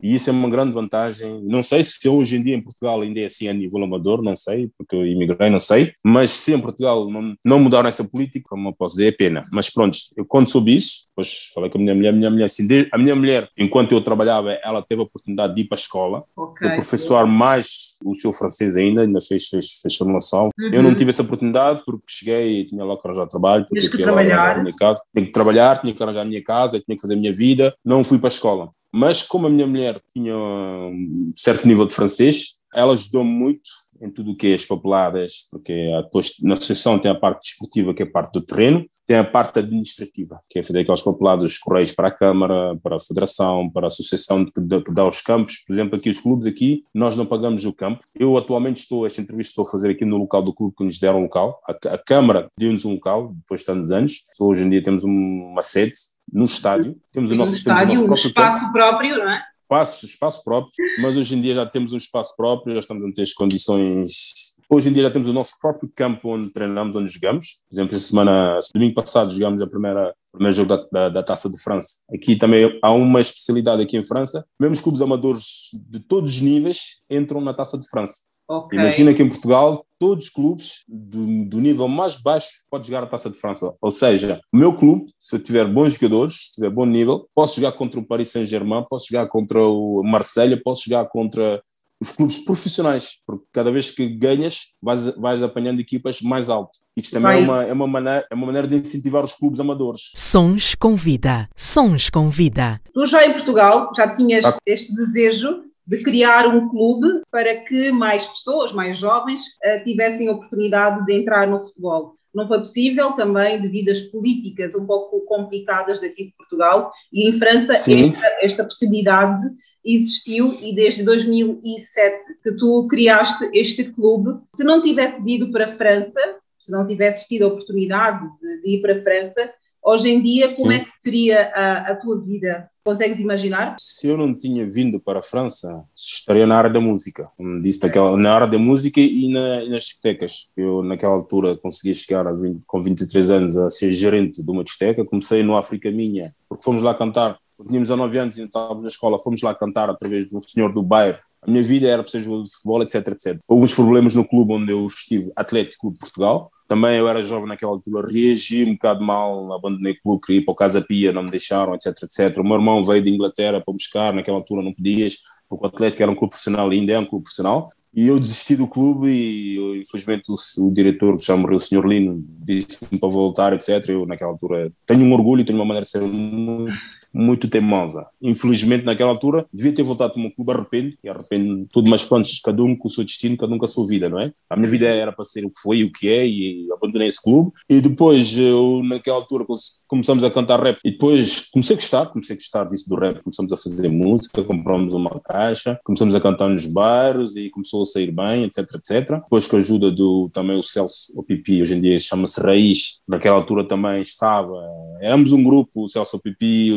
E isso é uma grande vantagem. Não sei se hoje em dia em Portugal ainda é assim a nível amador, não sei, porque eu imigrei, não sei. Mas se em Portugal não, não mudaram essa política, como eu posso dizer, é pena. Mas pronto, eu quando soube isso, depois falei com a minha mulher, a minha mulher, assim, a minha mulher, enquanto eu trabalhava, ela teve a oportunidade de ir para a escola, Ok. de aperfeiçoar mais o seu francês ainda, ainda fez, fez, fez formação. Uhum. Eu não tive essa oportunidade porque cheguei e tinha logo que arranjar trabalho, porque que trabalhar. minha casa. Tinha que trabalhar, tinha que arranjar a minha casa, tinha que fazer a minha vida. Não fui para a escola. Mas como a minha mulher tinha um certo nível de francês, ela ajudou-me muito em tudo o que é as papeladas, porque depois na associação tem a parte desportiva, que é a parte do terreno, tem a parte administrativa, que é fazer aqueles papelados dos correios para a Câmara, para a Federação, para a Associação que dá, que dá os campos. Por exemplo, aqui os clubes aqui, nós não pagamos o campo. Eu atualmente estou, esta entrevista estou a fazer aqui no local do clube que nos deram um local. A, a Câmara deu-nos um local, depois de tantos anos. Hoje em dia temos um- uma sede no estádio. Temos o Um nosso, temos o estádio, nosso um próprio campo espaço próprio, não é? Espaço, espaço próprio, mas hoje em dia já temos um espaço próprio, já estamos a ter as condições. Hoje em dia já temos o nosso próprio campo onde treinamos, onde jogamos. Por exemplo, semana, domingo passado, jogamos a primeira, primeiro jogo da, da, da Taça de França. Aqui também há uma especialidade aqui em França. Mesmo os clubes amadores de todos os níveis entram na Taça de França. Ok. Imagina que em Portugal, todos os clubes do, do nível mais baixo podem jogar a Taça de França. Ou seja, o meu clube, se eu tiver bons jogadores, se tiver bom nível, posso jogar contra o Paris Saint-Germain, posso jogar contra o Marselha, posso jogar contra os clubes profissionais, porque cada vez que ganhas, vais, vais apanhando equipas mais alto. Isto também Vai. é uma, é, uma maneira, é uma maneira de incentivar os clubes amadores. Sons com vida. Sons com vida. Tu já em Portugal já tinhas Ah. este desejo de criar um clube para que mais pessoas, mais jovens, eh, tivessem a oportunidade de entrar no futebol. Não foi possível também devido às políticas um pouco complicadas daqui de Portugal e em França esta, esta possibilidade existiu e desde 2007 que tu criaste este clube. Se não tivesses ido para a França, se não tivesses tido a oportunidade de, de ir para a França, hoje em dia como Sim. é que seria a, a tua vida? Consegues imaginar? Se eu não tinha vindo para a França, estaria na área da música. Como disse, daquela, na área da música e, na- e nas discotecas. Eu, naquela altura, consegui chegar a 20 com 23 anos a ser gerente de uma discoteca. Comecei no África Minha, porque fomos lá cantar. Tínhamos 19 anos e estávamos na escola, fomos lá cantar através de um senhor do bairro A minha vida era para ser jogador de futebol, etc, etc. Houve uns problemas no clube onde eu estive, Atlético de Portugal. Também eu era jovem naquela altura, reagi um bocado mal, abandonei o clube, queria ir para o Casa Pia, não me deixaram, etc, etc. O meu irmão veio de Inglaterra para buscar, naquela altura não podias, porque o Atlético era um clube profissional, ainda é um clube profissional. E eu desisti do clube e, eu, infelizmente, o, o, diretor, que já morreu, o Sr. Lino, disse-me para voltar, etc. Eu, naquela altura, tenho um orgulho, tenho uma maneira de ser muito, muito teimosa. Infelizmente, naquela altura, devia ter voltado para o meu clube, arrependo, e arrependo tudo, mas pronto, cada um com o seu destino, cada um com a sua vida, não é? A minha vida era para ser o que foi e o que é, e abandonei esse clube. E depois, eu, naquela altura, começamos a cantar rap, e depois comecei a gostar, comecei a gostar disso do rap, começamos a fazer música, compramos uma caixa, começamos a cantar nos bairros, e começou a sair bem, etc, etc. Depois, com a ajuda do, também o Celso Opipi, hoje em dia chama-se Raiz, naquela altura também estava, éramos um grupo, o Celso Opipi,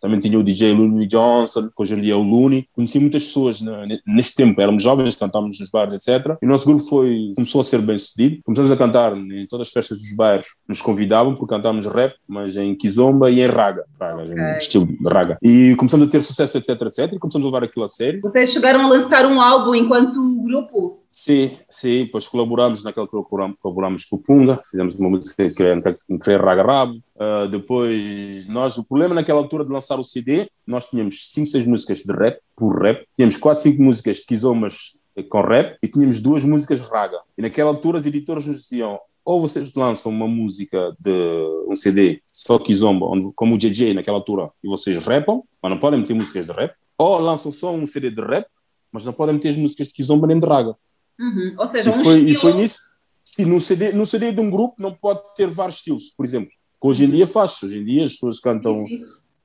também tinha o DJ Looney Johnson, que hoje em dia é o Looney. Conheci muitas pessoas né, nesse tempo, éramos jovens, cantávamos nos bares, etc. E o nosso grupo foi, começou a ser bem sucedido. Começamos a cantar em todas as festas dos bairros, nos convidavam porque cantávamos rap, mas em Kizomba e em Raga, Raga okay. estilo de Raga. E começamos a ter sucesso, etc, etc. E começamos a levar aquilo a sério. Vocês chegaram a lançar um álbum enquanto grupo? Sim, sim, depois colaboramos, naquela altura colaboramos com o Punga, fizemos uma música que era Querer Raga Rabo, uh, depois nós, o problema naquela altura de lançar o CD, nós tínhamos 5, 6 músicas de rap, por rap, tínhamos 4, 5 músicas de Kizomas com rap e tínhamos duas músicas de raga. E naquela altura os editores nos diziam, ou vocês lançam uma música de um CD só Kizomba, onde, como o JJ naquela altura, e vocês rapam, mas não podem meter músicas de rap, ou lançam só um CD de rap, mas não podem meter as músicas de Kizomba nem de raga. Uhum. Ou seja, e, um foi, estilo... e foi nisso. Sim, no CD, no CD de um grupo não pode ter vários estilos, por exemplo. Que hoje em dia faz. Hoje em dia as pessoas cantam.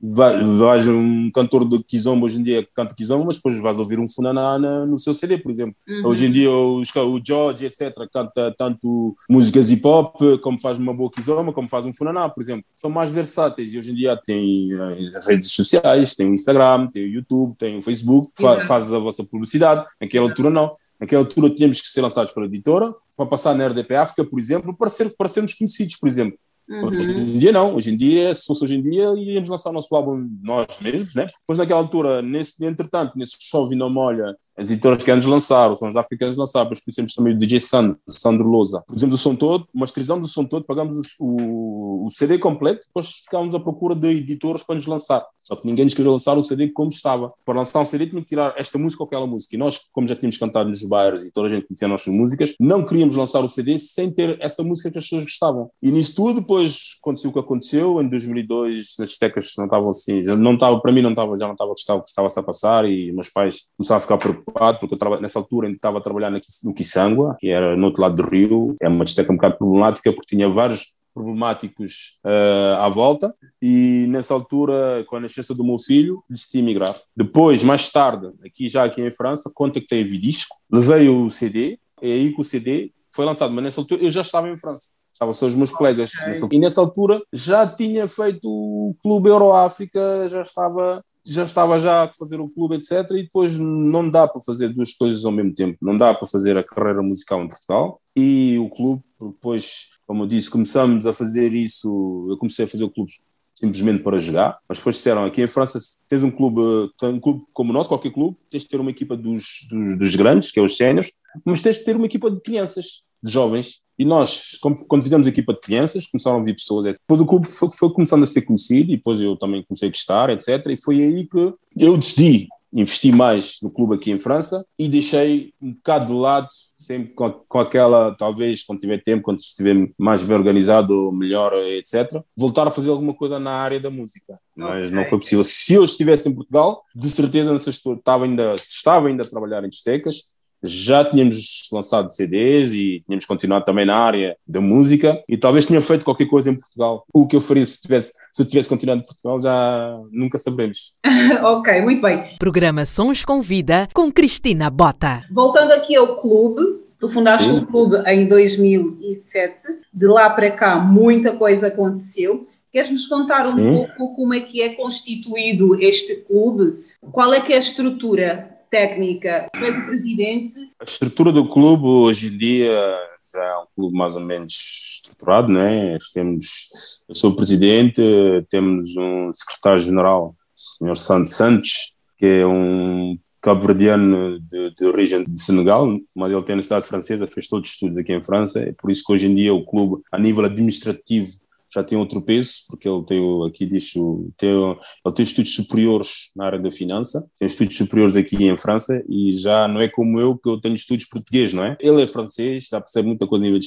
Vais um cantor de Kizomba hoje em dia canta Kizomba, mas depois vais ouvir um Funaná no seu CD, por exemplo. Uhum. Hoje em dia o, o George, etc., canta tanto músicas hip hop, como faz uma boa Kizomba, como faz um Funaná, por exemplo. São mais versáteis e hoje em dia tem eh, as redes sociais, tem o Instagram, tem o YouTube, tem o Facebook, uhum. faz a vossa publicidade. Naquela altura não. Naquela altura tínhamos que ser lançados pela editora, para passar na RDP África, por exemplo, para, ser, para sermos conhecidos, por exemplo. Uhum. Hoje em dia não, hoje em dia, se fosse hoje em dia, iríamos lançar o nosso álbum nós mesmos, né? Depois naquela altura, nesse, entretanto, nesse chove não molha, as editoras querem nos lançar, os Sons África querem nos lançar, depois conhecemos também o DJ Sandro, Sandro Lousa. Produzimos o som todo, masterizamos o som todo, pagamos o, o CD completo, depois ficámos à procura de editores para nos lançar. Só que ninguém nos queria lançar o CD como estava. Para lançar um CD tinha que tirar esta música ou aquela música. E nós, como já tínhamos cantado nos bairros e toda a gente conhecia as nossas músicas, não queríamos lançar o CD sem ter essa música que as pessoas gostavam. E nisso tudo, depois aconteceu o que aconteceu. Em 2002, as discotecas não estavam assim, já não estava, para mim não estava, já não estava a gostar o que estava a passar e meus pais começaram a ficar preocupados porque eu nessa altura ainda estava a trabalhar no Kisangua, que era no outro lado do rio. É uma discoteca um bocado problemática porque tinha vários problemáticos uh, à volta e nessa altura, com a nascença do meu filho, decidi emigrar. Depois, mais tarde, aqui já aqui em França, contactei a Vidisco, levei o CD, e aí que o CD foi lançado, mas nessa altura eu já estava em França. Estavam só os meus colegas. Okay. E nessa altura já tinha feito o Clube Euroáfrica, já estava já estava já a fazer o clube, etc. E depois não dá para fazer duas coisas ao mesmo tempo. Não dá para fazer a carreira musical em Portugal e o clube. Depois, como eu disse, começamos a fazer isso. Eu comecei a fazer o clube simplesmente para jogar, mas depois disseram aqui em França tens um clube, um clube como o nosso, qualquer clube, tens de ter uma equipa dos, dos, dos grandes, que é os séniores, mas tens de ter uma equipa de crianças, de jovens, e nós, quando fizemos a equipa de crianças, começaram a vir pessoas, etc. Depois o clube foi, foi começando a ser conhecido, e depois eu também comecei a gostar, etc. E foi aí que eu decidi investi mais no clube aqui em França e deixei um bocado de lado, sempre com, com aquela, talvez quando tiver tempo, quando estiver mais bem organizado, melhor, etc., voltar a fazer alguma coisa na área da música. Mas okay. não foi possível. Se eu estivesse em Portugal, de certeza estava ainda, estava ainda a trabalhar em discotecas, já tínhamos lançado CDs e tínhamos continuado também na área da música e talvez tinha feito qualquer coisa em Portugal. O que eu faria se tivesse, se eu tivesse continuado em Portugal já nunca saberemos. <laughs> ok, muito bem. Programa Sons com Vida com Cristina Bota. Voltando aqui ao clube, tu fundaste Sim. o clube em 2007, de lá para cá muita coisa aconteceu. Queres nos contar um Sim. pouco como é que é constituído este clube? Qual é que é a estrutura? Técnica, o presidente. A estrutura do clube hoje em dia já é um clube mais ou menos estruturado, né? Temos, eu sou o presidente, temos um secretário-geral, o Sr. Santos Santos, que é um cabo-verdiano de, de origem de Senegal, mas ele tem na cidade francesa, fez todos os estudos aqui em França, é por isso que hoje em dia o clube, a nível administrativo, já tem outro peso, porque ele tem, aqui diz, tem, ele tem estudos superiores na área da finança, tem estudos superiores aqui em França e já não é como eu que eu tenho estudos português, não é? Ele é francês, já percebe muita coisa a nível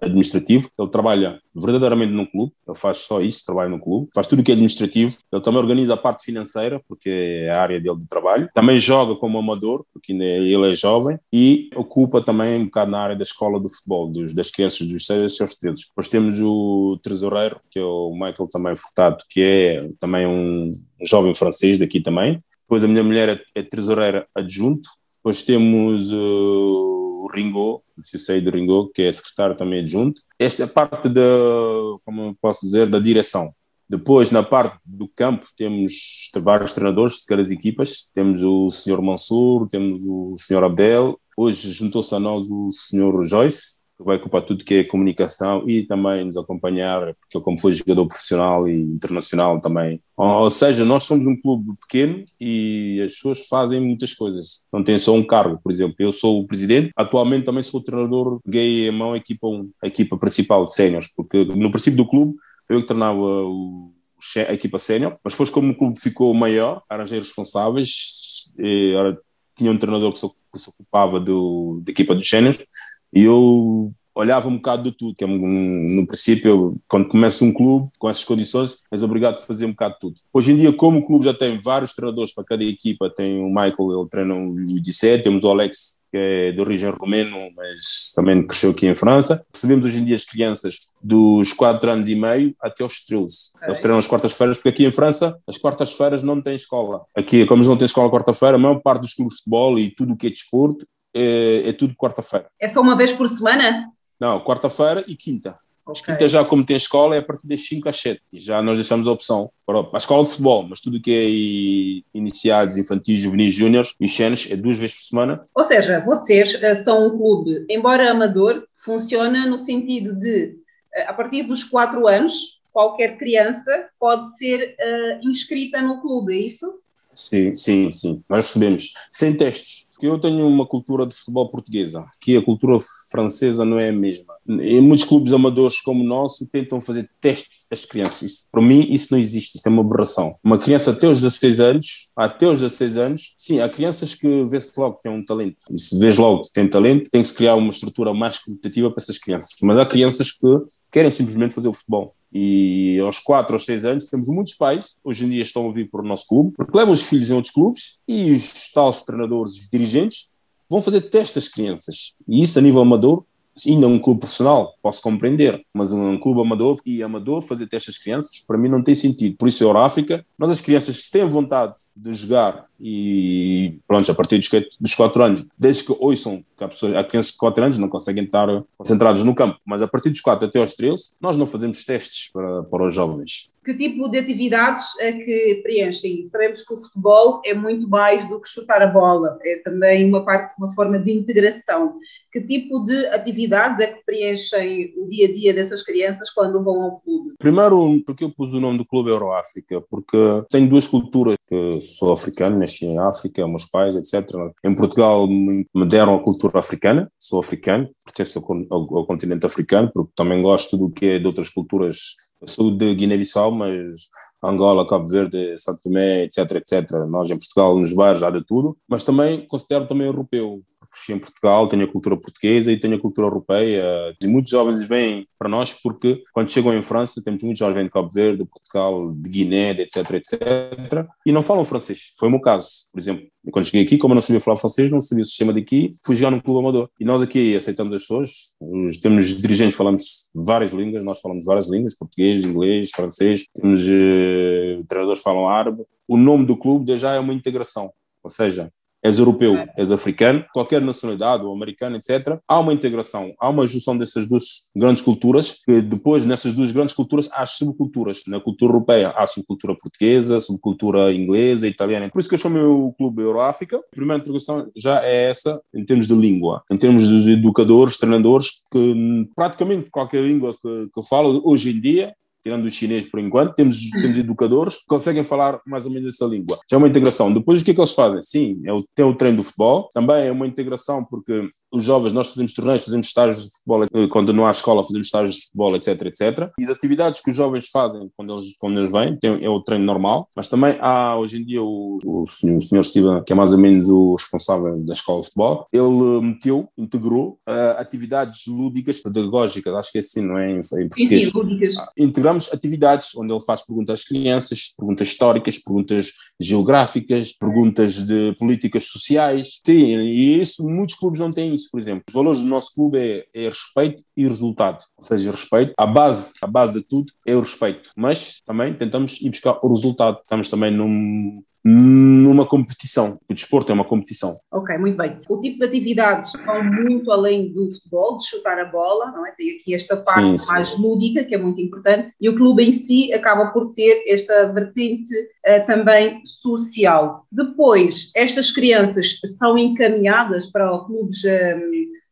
administrativo, ele trabalha verdadeiramente num clube, ele faz só isso, trabalha no clube, faz tudo o que é administrativo, ele também organiza a parte financeira, porque é a área dele de trabalho, também joga como amador, porque ele é jovem, e ocupa também um bocado na área da escola do futebol, dos, das crianças dos 6 aos 13. Depois temos o tesoureiro, que é o Michael também Furtado, que é também um jovem francês daqui também. Depois a minha mulher é, é tesoureira adjunto. Depois temos uh, o Ringo, se sei do Ringo, que é secretário também adjunto. Esta é a parte da, como posso dizer, da direção. Depois, na parte do campo, temos vários treinadores de cada equipas. Temos o Sr. Mansur, temos o Sr. Abdel. Hoje juntou-se a nós o Sr. Joyce, vai ocupar tudo que é comunicação e também nos acompanhar, porque ele, como foi jogador profissional e internacional também. Ou seja, nós somos um clube pequeno e as pessoas fazem muitas coisas. Não tem só um cargo, por exemplo. Eu sou o presidente, atualmente também sou o treinador, peguei a mão a equipa 1, a equipa principal séniores, porque no princípio do clube eu que treinava o a equipa sénior, mas depois como o clube ficou maior, arranjei responsáveis, e, tinha um treinador que se ocupava do, da equipa dos séniores e eu olhava um bocado de tudo, que é, no princípio, quando começa um clube com essas condições, és obrigado a fazer um bocado de tudo. Hoje em dia, como o clube já tem vários treinadores para cada equipa, tem o Michael, ele treina o U17, temos o Alex, que é de origem romeno, mas também cresceu aqui em França. Recebemos hoje em dia as crianças dos 4 anos e meio até aos 13. Okay. Eles treinam as quartas-feiras, porque aqui em França as quartas-feiras não tem escola. Aqui, como não têm escola quarta-feira, a maior parte dos clubes de futebol e tudo o que é desporto é, é tudo quarta-feira. É só uma vez por semana? Não, quarta-feira e quinta. Okay. Quinta já, como tem escola, é a partir das 5 às 7. E já nós deixamos a opção para a escola de futebol, mas tudo que é iniciados, infantis, juvenis, júniores e xenes é duas vezes por semana. Ou seja, vocês uh, são um clube, embora amador, funciona no sentido de, uh, a partir dos 4 anos, qualquer criança pode ser uh, inscrita no clube, é isso? Sim, sim, sim. Nós recebemos sem testes porque eu tenho uma cultura de futebol portuguesa, que a cultura francesa não é a mesma. Em muitos clubes amadores como o nosso tentam fazer testes das crianças. Isso, para mim, isso não existe, isso é uma aberração. Uma criança até os 16 anos, até os 16 anos, sim, há crianças que vê-se logo que têm um talento. E se vês logo que têm talento, tem que se criar uma estrutura mais competitiva para essas crianças. Mas há crianças que querem simplesmente fazer o futebol. E aos 4 ou 6 anos temos muitos pais, hoje em dia estão a vir para o nosso clube, porque levam os filhos em outros clubes e os tais treinadores, os dirigentes, vão fazer testes às crianças. E isso a nível amador ainda um clube profissional, posso compreender, mas um clube amador e amador fazer testes às crianças, para mim não tem sentido. Por isso, a Euráfrica, nós as crianças, se têm vontade de jogar e pronto, a partir dos 4 anos, desde que ouçam que há, pessoas, há crianças de 4 anos não conseguem estar concentrados no campo, mas a partir dos 4 até aos 13, nós não fazemos testes para, para os jovens. Que tipo de atividades é que preenchem? Sabemos que o futebol é muito mais do que chutar a bola, é também uma parte, uma forma de integração. Que tipo de atividades é que preenchem o dia a dia dessas crianças quando vão ao clube? Primeiro, porque eu pus o nome do clube Euroáfrica, porque tenho duas culturas, sou africano, nasci em África, meus pais, etc. Em Portugal me deram a cultura africana, sou africano, pertenço ao, ao, ao continente africano, porque também gosto do que é de outras culturas eu sou de Guiné-Bissau, mas Angola, Cabo Verde, Santo Tomé, etc, etc. Nós em Portugal, nos bares, há de tudo, mas também considero também europeu cresci em Portugal, tenho a cultura portuguesa e tenho a cultura europeia. E muitos jovens vêm para nós porque, quando chegam em França, temos muitos jovens de Cabo Verde, de Portugal, de Guiné, etc, etc, e não falam francês. Foi o meu caso, por exemplo. Quando cheguei aqui, como eu não sabia falar francês, não sabia o sistema daqui, fui jogar num clube amador. E nós aqui aceitamos as pessoas, temos dirigentes, falamos várias línguas, nós falamos várias línguas, português, inglês, francês, temos uh, treinadores que falam árabe. O nome do clube já é uma integração, ou seja, és europeu, és africano, qualquer nacionalidade, ou americano, etc., há uma integração, há uma junção dessas duas grandes culturas, que depois, nessas duas grandes culturas, há subculturas. Na cultura europeia há subcultura portuguesa, subcultura inglesa, italiana. Por isso que eu chamo o Clube Euroáfrica. A primeira integração já é essa, em termos de língua, em termos dos educadores, treinadores, que praticamente qualquer língua que, que eu falo, hoje em dia, tirando o chinês por enquanto, temos, temos educadores que conseguem falar mais ou menos essa língua. Já é uma integração. Depois, o que é que eles fazem? Sim, é o, tem o treino do futebol, também é uma integração porque os jovens, nós fazemos torneios, fazemos estágios de futebol, eh, quando não há escola, fazemos estágios de futebol, etc, etc. E as atividades que os jovens fazem quando eles, quando eles vêm, tem, é o treino normal, mas também há hoje em dia o, o, senhor, o senhor Steven, que é mais ou menos o responsável da escola de futebol, ele meteu, integrou uh, atividades lúdicas, pedagógicas, acho que é assim, não é em, em português. Sim, sim, lúdicas. Ah, Integramos atividades onde ele faz perguntas às crianças, perguntas históricas, perguntas geográficas, perguntas de políticas sociais. Sim, e isso, muitos clubes não têm isso, por exemplo. Os valores do nosso clube é, é respeito e resultado. Ou seja, respeito, a base, a base de tudo é o respeito. Mas também tentamos ir buscar o resultado. Estamos também num, numa competição. O desporto é uma competição. Ok, muito bem. O tipo de atividades vão muito além do futebol, de chutar a bola, não é? Tem aqui esta parte Sim, sim. mais lúdica, que é muito importante, e o clube em si acaba por ter esta vertente eh, também social. Depois, estas crianças são encaminhadas para clubes eh,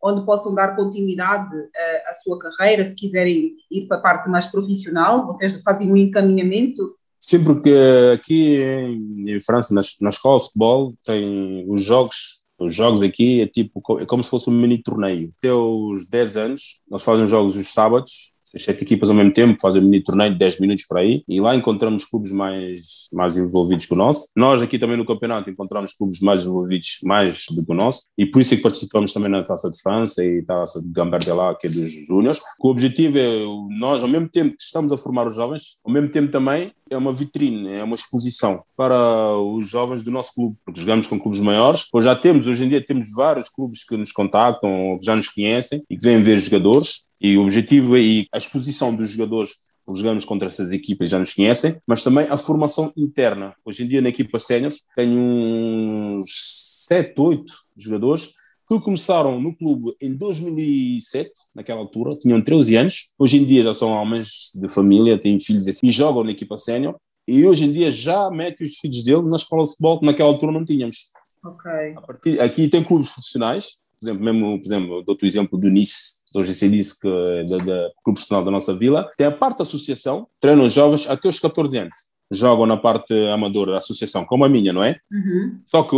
onde possam dar continuidade eh, à sua carreira, se quiserem ir para a parte mais profissional, vocês fazem um encaminhamento Sim, porque aqui em, em França, na, na escola de futebol, tem os jogos. Os jogos aqui é tipo é como se fosse um mini torneio. Até os 10 anos, nós fazemos jogos os sábados, sete equipas ao mesmo tempo, fazem um mini torneio de 10 minutos por aí, e lá encontramos clubes mais, mais envolvidos que o nosso. Nós aqui também no campeonato encontramos clubes mais envolvidos mais do que o nosso, e por isso é que participamos também na Taça de França e Taça de Gambardella, que é dos Júniors. O objetivo é, nós, ao mesmo tempo que estamos a formar os jovens, ao mesmo tempo também é uma vitrine, é uma exposição para os jovens do nosso clube, porque jogamos com clubes maiores. Hoje já temos, hoje em dia temos vários clubes que nos contactam, que já nos conhecem e que vêm ver jogadores. E o objetivo é a exposição dos jogadores jogamos contra essas equipas já nos conhecem, mas também a formação interna. Hoje em dia na equipa sénior tenho uns 7, 8 jogadores que começaram no clube em 2007, naquela altura, tinham 13 anos, hoje em dia já são homens de família, têm filhos assim, e jogam na equipa sénior, e hoje em dia já metem os filhos dele na escola de futebol, que naquela altura não tínhamos. Ok. A partir- Aqui tem clubes profissionais, por exemplo, mesmo, por exemplo, dou-te o exemplo do Nice, do GC Nice, que da, da clube profissional da nossa vila, tem a parte da associação, treinam os jovens até os 14 anos. Jogam na parte amadora da associação, como a minha, não é? Uhum. Só que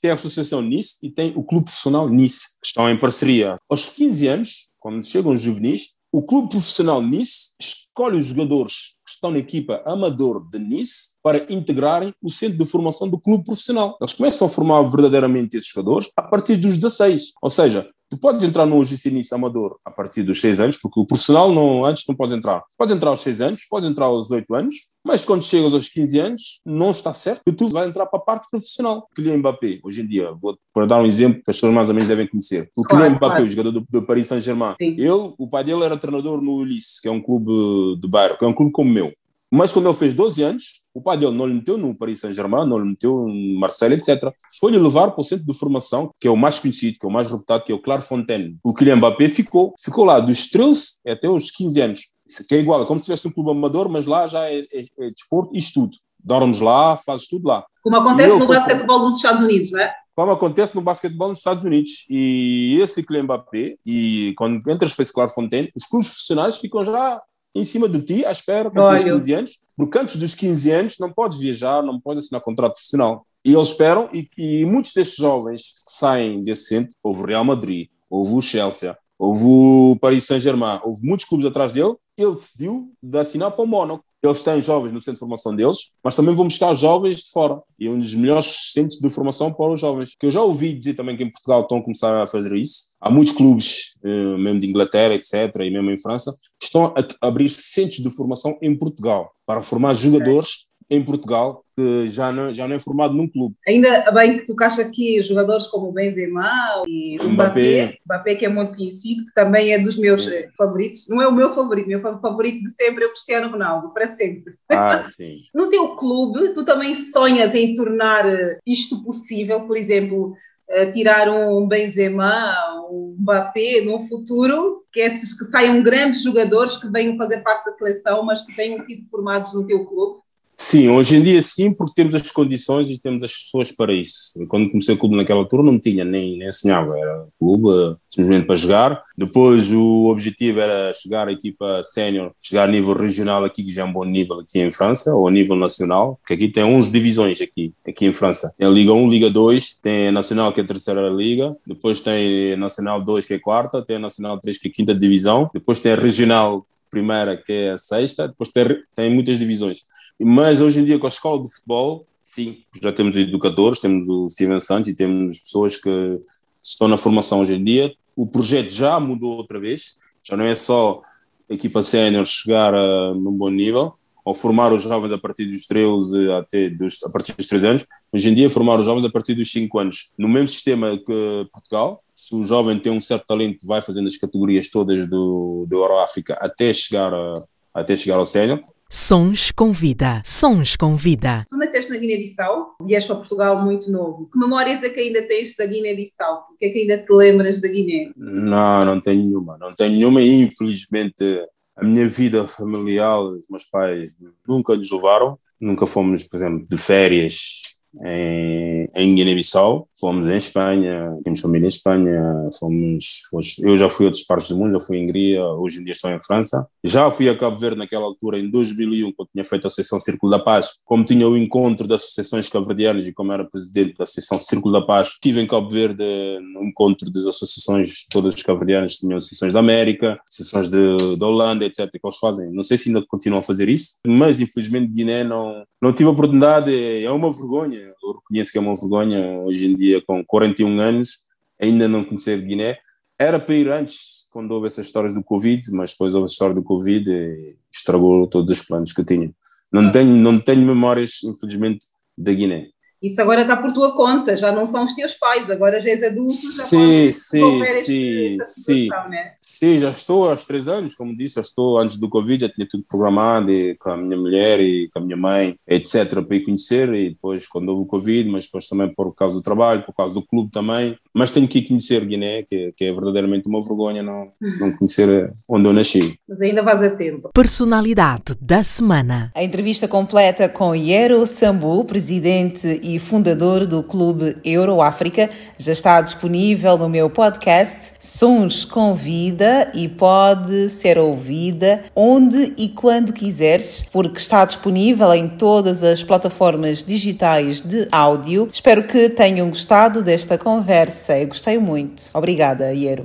tem a Associação Nice e tem o Clube Profissional Nice, que estão em parceria. Aos 15 anos, quando chegam os juvenis, o Clube Profissional Nice escolhe os jogadores que estão na equipa amador de Nice para integrarem o centro de formação do clube profissional. Eles começam a formar verdadeiramente esses jogadores a partir dos 16. Ou seja, tu podes entrar no OGC Nice amador a partir dos 6 anos, porque o profissional não, antes não podes entrar. Podes entrar aos 6 anos, podes entrar aos 8 anos, mas quando chegas aos 15 anos, não está certo que tu vais entrar para a parte profissional. Kylian Mbappé, hoje em dia, vou para dar um exemplo que as pessoas mais ou menos devem conhecer. O Claro, Mbappé, claro. o jogador do, do Paris Saint-Germain, ele, o pai dele era treinador no Ulisses, que é um clube de bairro, que é um clube como o meu. Mas quando ele fez 12 anos, o pai dele não lhe meteu no Paris Saint-Germain, não lhe meteu no Marseille, etc. Foi-lhe levar para o centro de formação, que é o mais conhecido, que é o mais reputado, que é o Clairefontaine. O Kylian Mbappé ficou. Ficou lá dos 13 até os 15 anos. Que é igual, é como se tivesse um clube amador, mas lá já é, é, é desporto e estudo. Dormes lá, fazes tudo lá. Como acontece no basquetebol nos Estados Unidos, não é? como acontece no basquetebol nos Estados Unidos. E esse Kylian Mbappé, e quando entras para esse Clairefontaine, os clubes profissionais ficam já em cima de ti, à espera, quando tens Olha. 15 anos, porque antes dos 15 anos não podes viajar, não podes assinar contrato profissional. E eles esperam, e, e muitos desses jovens que saem desse centro, houve o Real Madrid, houve o Chelsea, houve o Paris Saint-Germain, houve muitos clubes atrás dele, ele decidiu de assinar para o Mónaco. Eles têm jovens no centro de formação deles, mas também vão buscar jovens de fora. E um dos melhores centros de formação para os jovens. Que eu já ouvi dizer também que em Portugal estão a começar a fazer isso. Há muitos clubes, eh, mesmo de Inglaterra, etc., e mesmo em França, que estão a abrir centros de formação em Portugal, para formar jogadores em Portugal que já não, já não é formado num clube. Ainda bem que tocaste aqui jogadores como o Benzema e o Mbappé, Mbappé. Que é muito conhecido, que também é dos meus eh, favoritos. Não é o meu favorito, meu fa- favorito de sempre é o Cristiano Ronaldo, para sempre. Ah, <laughs> sim. No teu clube, tu também sonhas em tornar eh, isto possível, por exemplo, eh, tirar um Benzema, um Mbappé no futuro, que esses que saiam grandes jogadores que venham fazer parte da seleção, mas que tenham sido formados no teu clube? Sim, hoje em dia sim, porque temos as condições e temos as pessoas para isso. Eu, quando comecei o clube naquela altura não tinha, nem, nem sonhava, era clube uh, simplesmente para jogar. Depois o objetivo era chegar à equipa sénior, chegar a nível regional aqui, que já é um bom nível aqui em França, ou a nível nacional, porque aqui tem 11 divisões aqui, aqui em França. Tem a Liga 1, Liga 2, tem a Nacional que é a terceira liga, depois tem a Nacional 2 que é a quarta, tem a Nacional 3 que é a quinta divisão, depois tem a Regional primeira que é a sexta, depois tem, tem muitas divisões. Mas hoje em dia, com a escola de futebol, sim, já temos educadores, temos o Steven Santos e temos pessoas que estão na formação hoje em dia. O projeto já mudou outra vez, já não é só a equipa sénior chegar a, num bom nível, ou formar os jovens a partir dos 13 até dos, a partir dos 3 anos. Hoje em dia, formar os jovens a partir dos 5 anos. No mesmo sistema que Portugal, se o jovem tem um certo talento, vai fazendo as categorias todas do, do Euroáfrica até chegar, a, até chegar ao sénior. Sons com vida, sons com vida. Tu nasceste na Guiné-Bissau, vieste para Portugal muito novo. Que memórias é que ainda tens da Guiné-Bissau? O que é que ainda te lembras da Guiné? Não, não tenho nenhuma, não tenho nenhuma e infelizmente a minha vida familiar, os meus pais nunca nos levaram, nunca fomos, por exemplo, de férias em, em Guiné-Bissau, fomos em Espanha, temos família em Espanha, fomos, fomos, eu já fui a outras partes do mundo, já fui em Hungria, hoje em dia estou em França. Já fui a Cabo Verde naquela altura, em 2001, quando tinha feito a Associação Círculo da Paz, como tinha o encontro das associações cabo-verdianas e como era presidente da Associação Círculo da Paz, estive em Cabo Verde no encontro das associações todas cabo-verdianas, tinham associações da América, associações de, da Holanda, etc, que eles fazem. Não sei se ainda continuam a fazer isso, mas infelizmente Guiné não, não tive a oportunidade, é uma vergonha, eu reconheço que é uma vergonha hoje em dia com 41 anos, ainda não conhecer Guiné. Era para ir antes, quando houve essas histórias do Covid, mas depois houve a história do Covid e estragou todos os planos que eu tinha. Não tenho, não tenho memórias, infelizmente, da Guiné. Isso agora está por tua conta, já não são os teus pais, agora já és adulto, já Sim, sim, sim, sim. né? Sim, já estou aos três anos, como disse, já estou antes do Covid, já tinha tudo programado e com a minha mulher e com a minha mãe, etc, para ir conhecer e depois quando houve o Covid, mas depois também por causa do trabalho, por causa do clube também, mas tenho que ir conhecer Guiné, que, que é verdadeiramente uma vergonha não, não conhecer onde eu nasci. Mas ainda vais a tempo. Personalidade da semana. A entrevista completa com Yero Sambu, presidente e fundador do Clube Euroáfrica, já está disponível no meu podcast Sons com Vida e pode ser ouvida onde e quando quiseres, porque está disponível em todas as plataformas digitais de áudio. Espero que tenham gostado desta conversa. Eu gostei muito. Obrigada, Yero.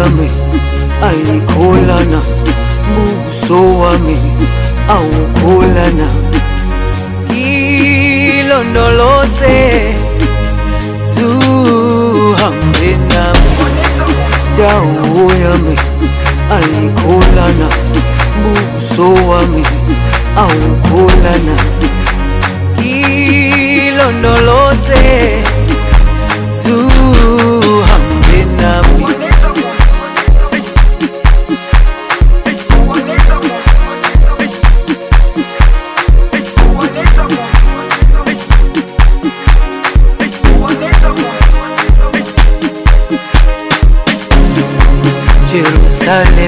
yami ayikholana buso wami awukholana ilondoloze zuhambe nami dawo yami ayikholana buso wami awukholana ilondoloze zuhambe nami Dale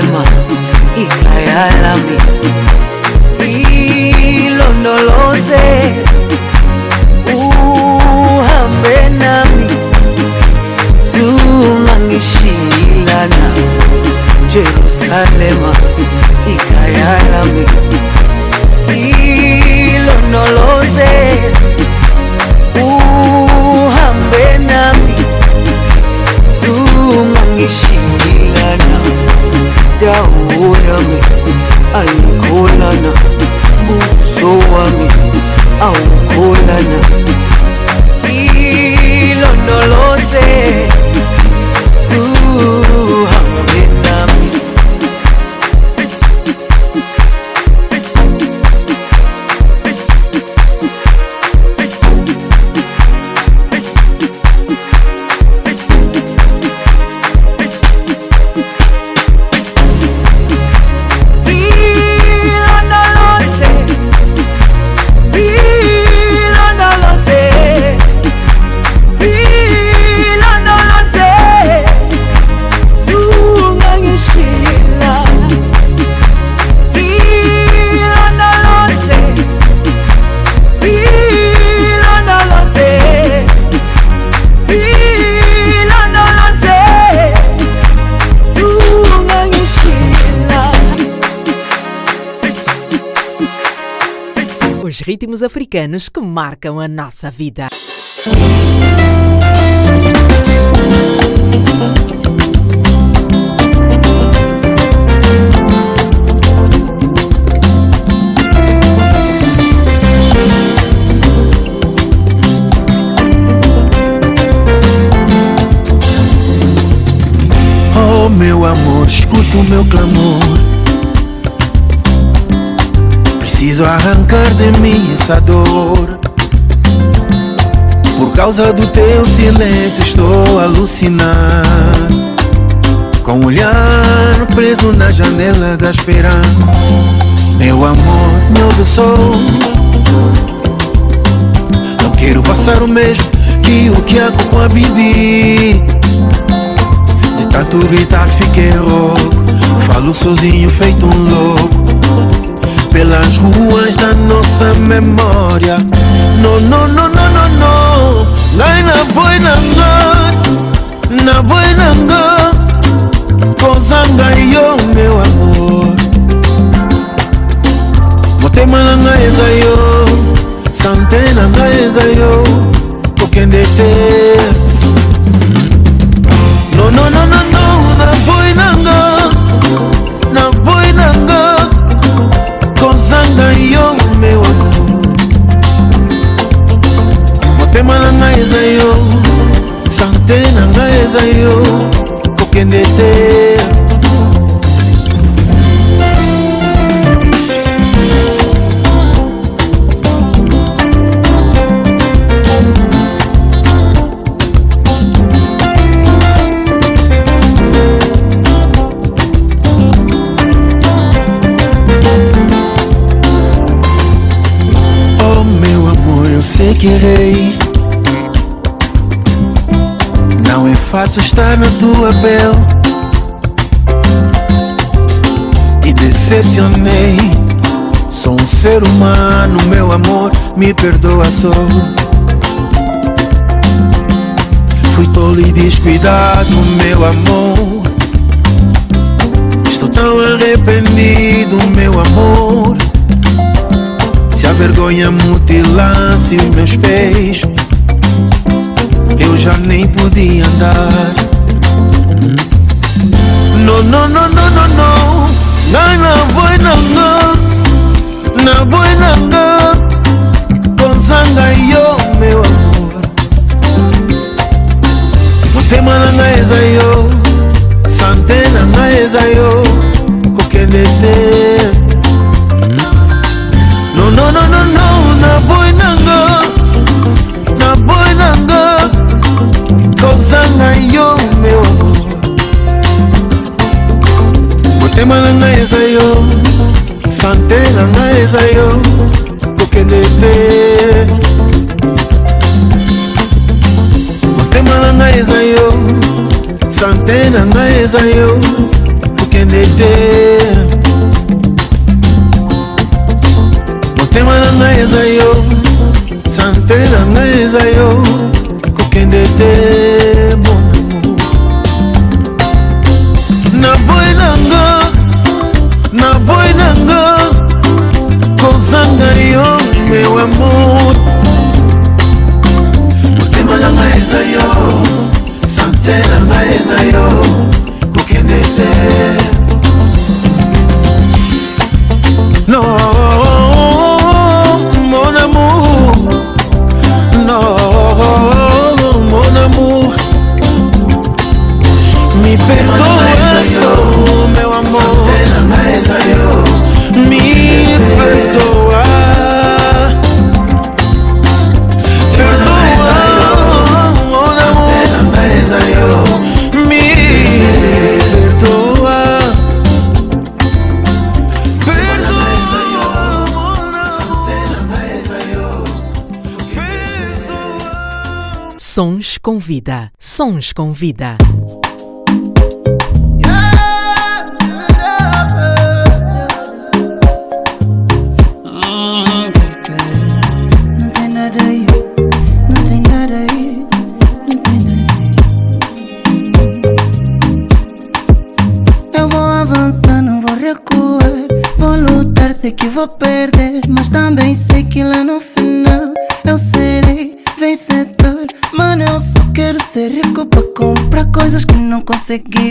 ritmos africanos que marcam a nossa vida. Oh meu amor, escuta o meu clamor. Preciso arrancar de mim essa dor. Por causa do teu silêncio, estou a alucinar. Com o olhar preso na janela da esperança. Meu amor, me ouve só. Não quero passar o mesmo que o Kiako com a Bibi. De tanto gritar fiquei rouco Falo sozinho feito um louco Pelas ruas da nossa memória No, no, no, no, no, no Ngai na boi na nga Na boi na nga Kozanga yo meu amor Motema na nga eza yo. Sante na nga eza yo. Kokende te. No, no, no, no, no, na boy nanga, na boy nanga, yo meu amor. Motema nanga eza yo, sante nanga eza yo, kokende te. Que. Não é fácil estar na tua pele. E decepcionei. Sou um ser humano, meu amor, me perdoa só. Fui tolo e descuidado, meu amor. Estou tão arrependido, meu amor. A vergonha mutilasse os meus pés, eu já nem podia andar. No, no, no, no, no, no. Não, não vou, não, não. Não vou, não, não. Gonzanga yo, meu amor. Motema nanga eza nonono naboy nanga naboy nanga kozanga yo mewa motema na ngai eza yo sante na ngai eza yo kokende te. Motema na ngai eza yo sante na ngai eza yo kokende te. Na ngai eza yo sante na ngai eza yo kokende te mon amour. Na boy nanga na boy nanga kozanga yo mewa mot. Motema na ngai eza yo sante na ngai eza yo kokende te Sons com vida. Sons com vida. Que não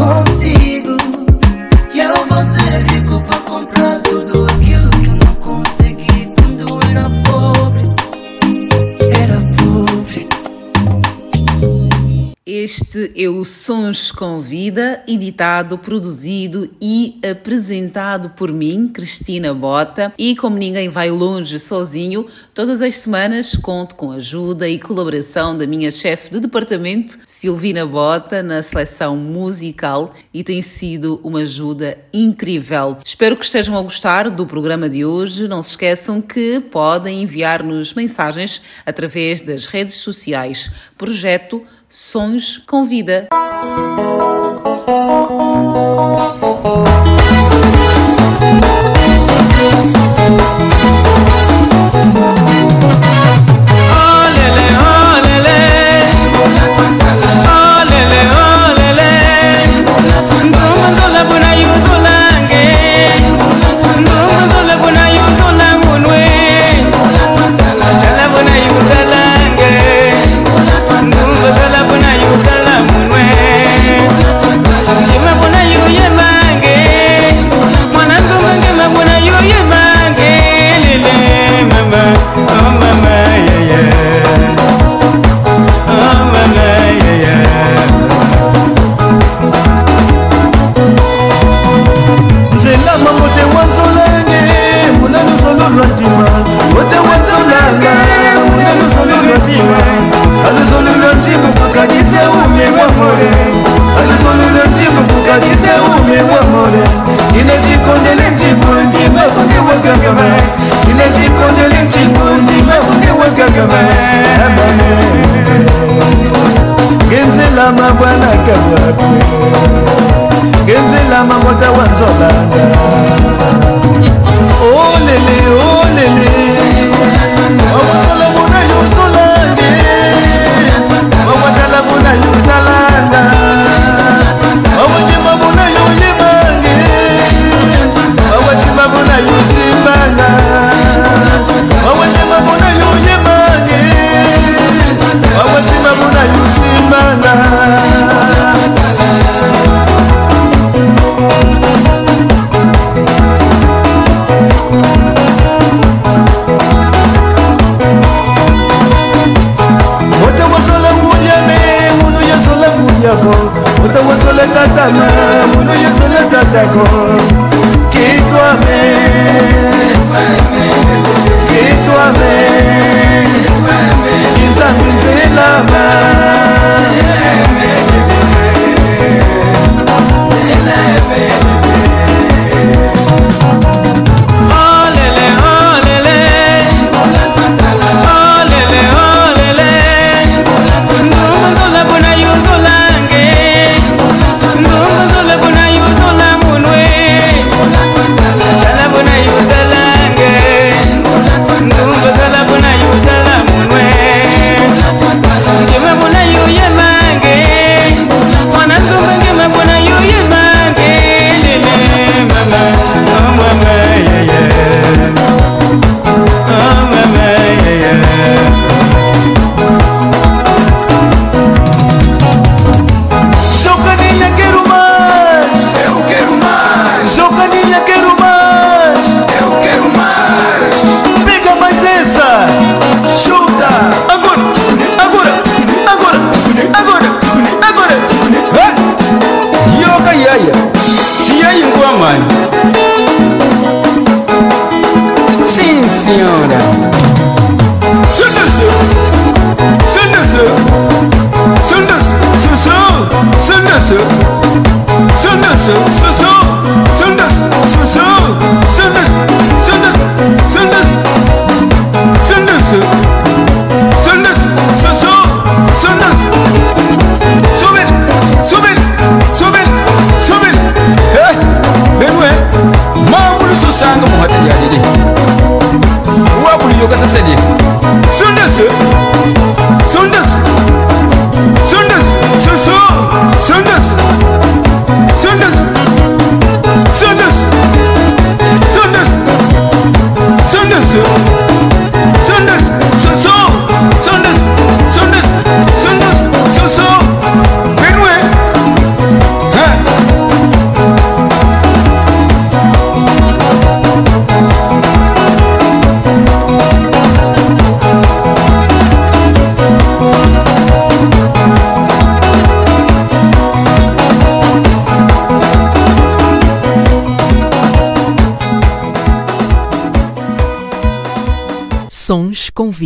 que Este é o Sons com Vida, editado, produzido e apresentado por mim, Cristina Bota. E como ninguém vai longe sozinho, todas as semanas conto com a ajuda e colaboração da minha chefe de departamento, Silvina Bota, na seleção musical e tem sido uma ajuda incrível. Espero que estejam a gostar do programa de hoje. Não se esqueçam que podem enviar-nos mensagens através das redes sociais. Projeto Sons com Vida. wegagame inezikondeli ntilbundime unge wegagame amane ngenzela mabwana kabwako ngenzela mamota wa nzolanda olele olele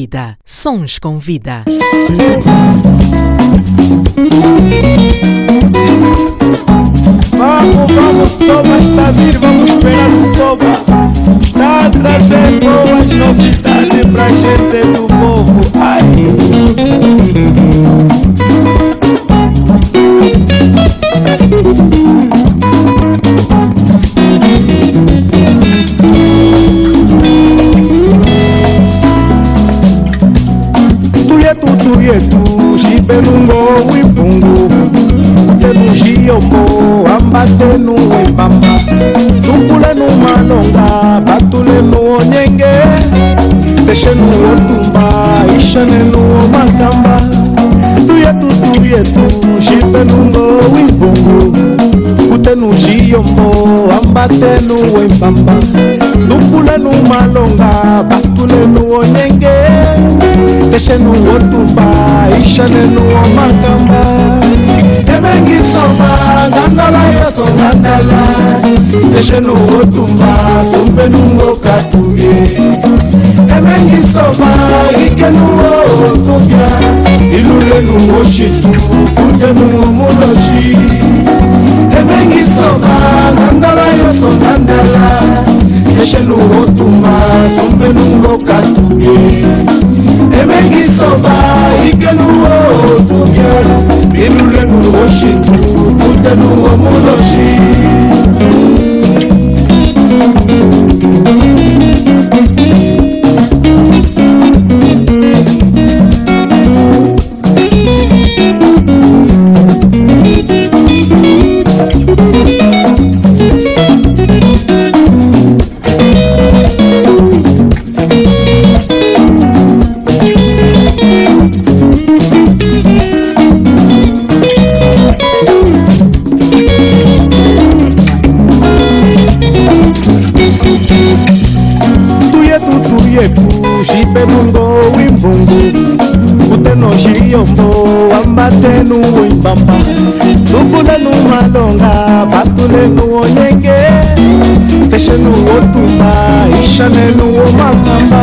vida. Sons com vida. Vamos, vamos, só basta vir, vamos. ishenu yotumba ishenenu matamba tuyetutu yetu jipenungo wimbongo kutenu jiyombo ambatenu wembamba tukulenu malonga. Batunenu onyenge eshenu otumba ishenenu omakamba emengisoma ngandala yoso ngandala eshenu otumba sumpenungo katubie emeghị sọba ike n'ụlọ okobịa ilulenu oshitu kudenu omulochi emeghị sọba na ndala ya sọ na ndala eshelu otuma sombenulokatubie emeghị sọba ike n'ụlọ okobịa ilulenu oshitu kudenu omulochi thank you matenu imbamba lukulenu malonga batulenu onyenge teshenu otuma ishanenu omakamba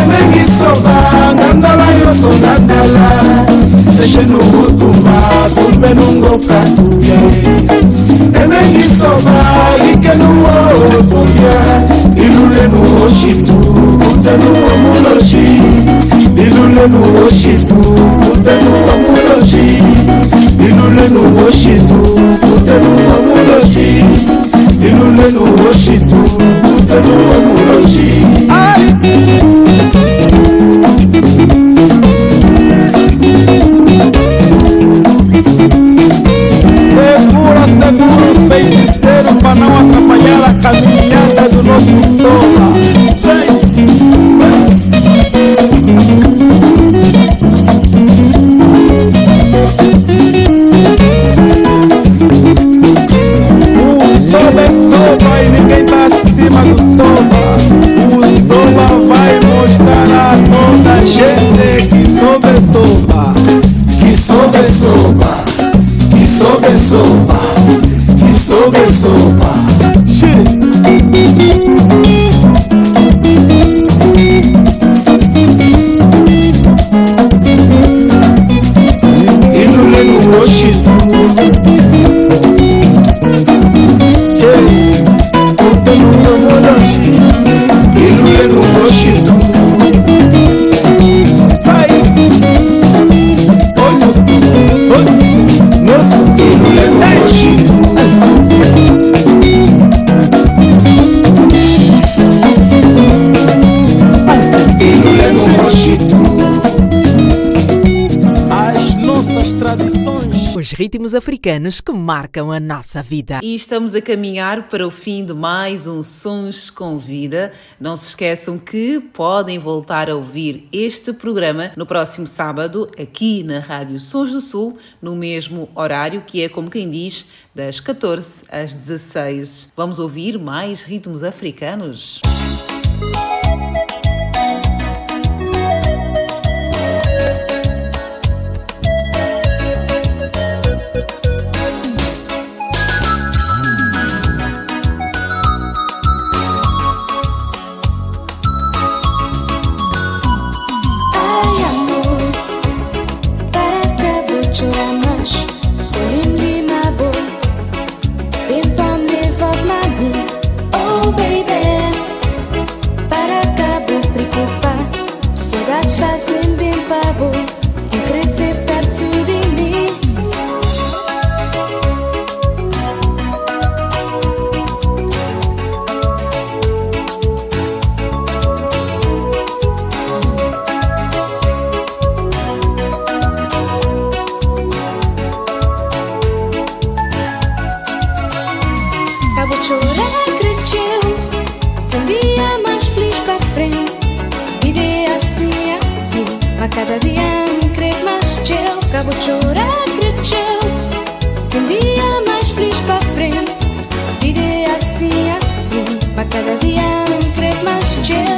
emengisoba ngandala yoso ngandala teshenu otuma sumbenungo katuye. Emengisoba likenu otobia ilulenu oshitu kutenu omuloshi ilulenu oshitu tẹnu ọmú lọ sí inú lẹ́nu wo ṣètò kò tẹnu ọmú lọ sí inú lẹ́nu wo ṣètò kò tẹnu ọmú lọ sí. Que africanos que marcam a nossa vida. E estamos a caminhar para o fim de mais um Sons com Vida. Não se esqueçam que podem voltar a ouvir este programa no próximo sábado, aqui na Rádio Sons do Sul, no mesmo horário, que é como quem diz, das 14 às 16. Vamos ouvir mais ritmos africanos? Ai A cada dia me creio mais teu. Acabo de chorar, cresceu. Tem dia mais feliz para frente. Vida é assim, assim. A cada dia me creio mais teu.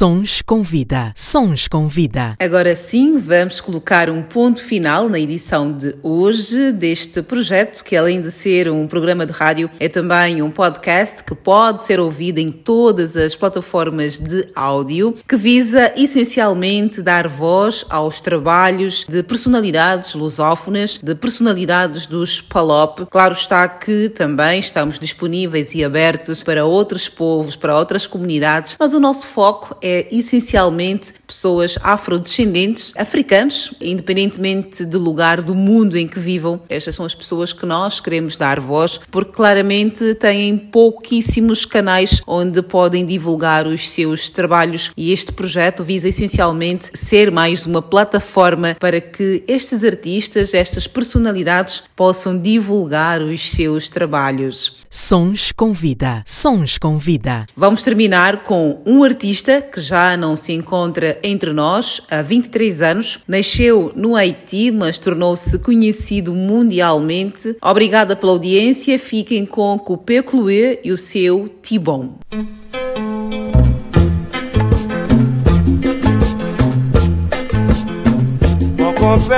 So. Sons com vida. Sons com vida. Agora sim, vamos colocar um ponto final na edição de hoje deste projeto, que além de ser um programa de rádio, é também um podcast que pode ser ouvido em todas as plataformas de áudio, que visa essencialmente dar voz aos trabalhos de personalidades lusófonas, de personalidades dos PALOP. Claro está que também estamos disponíveis e abertos para outros povos, para outras comunidades, mas o nosso foco é essencialmente pessoas afrodescendentes, africanos, independentemente do lugar do mundo em que vivam. Estas são as pessoas que nós queremos dar voz, porque claramente têm pouquíssimos canais onde podem divulgar os seus trabalhos e este projeto visa essencialmente ser mais uma plataforma para que estes artistas, estas personalidades possam divulgar os seus trabalhos. Sons com vida. Sons com vida. Vamos terminar com um artista que já não se encontra entre nós há 23 anos. Nasceu no Haiti, mas tornou-se conhecido mundialmente. Obrigada pela audiência. Fiquem com Coupé Chloé e o seu Tibon.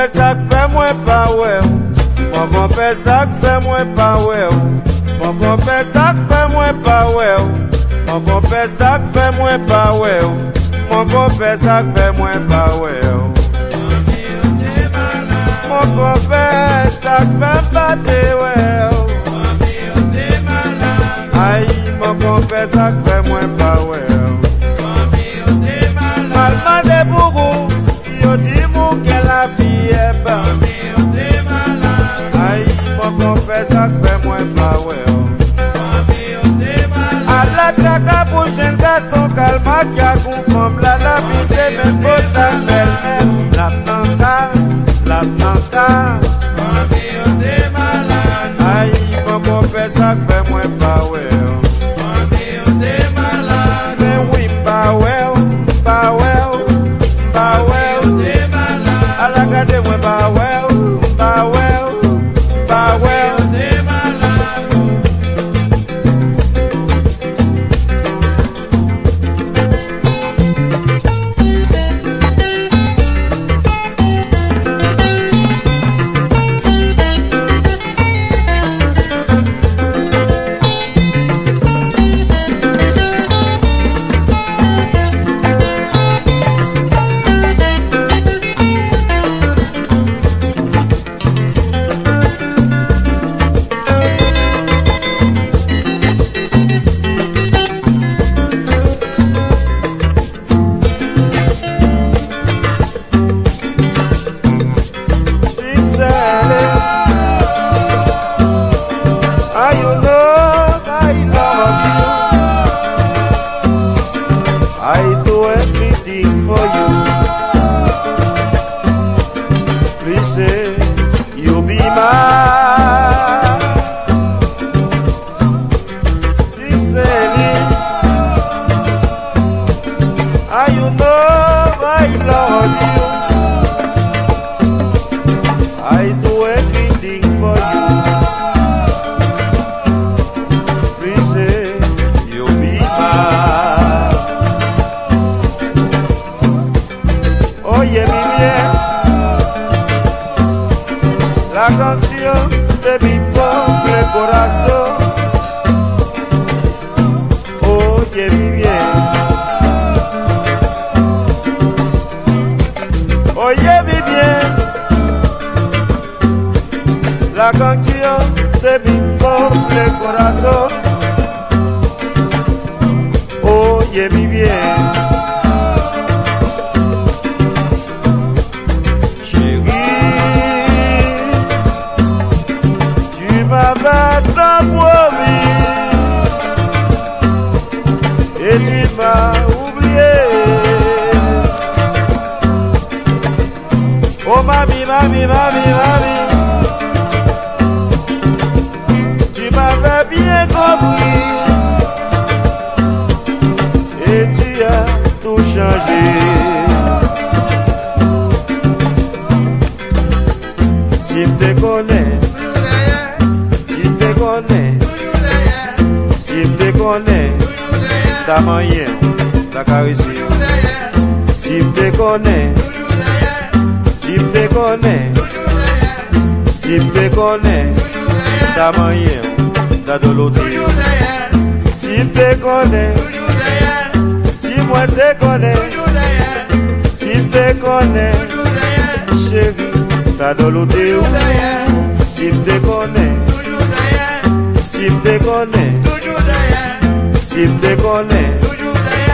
Ça que fait moins pas ouais. Mon compère ça que fait moins pas ouais. Mon compère ça que fait moins pas ouais. Mon compère ça que fait moins Mwen kon fè sak fè mwen pa wè yo Mwen kon fè sak fè pa te wè yo Ay, mwen kon fè sak fè mwen pa wè yo jaar bu moom la la bi demee ba la planta la planta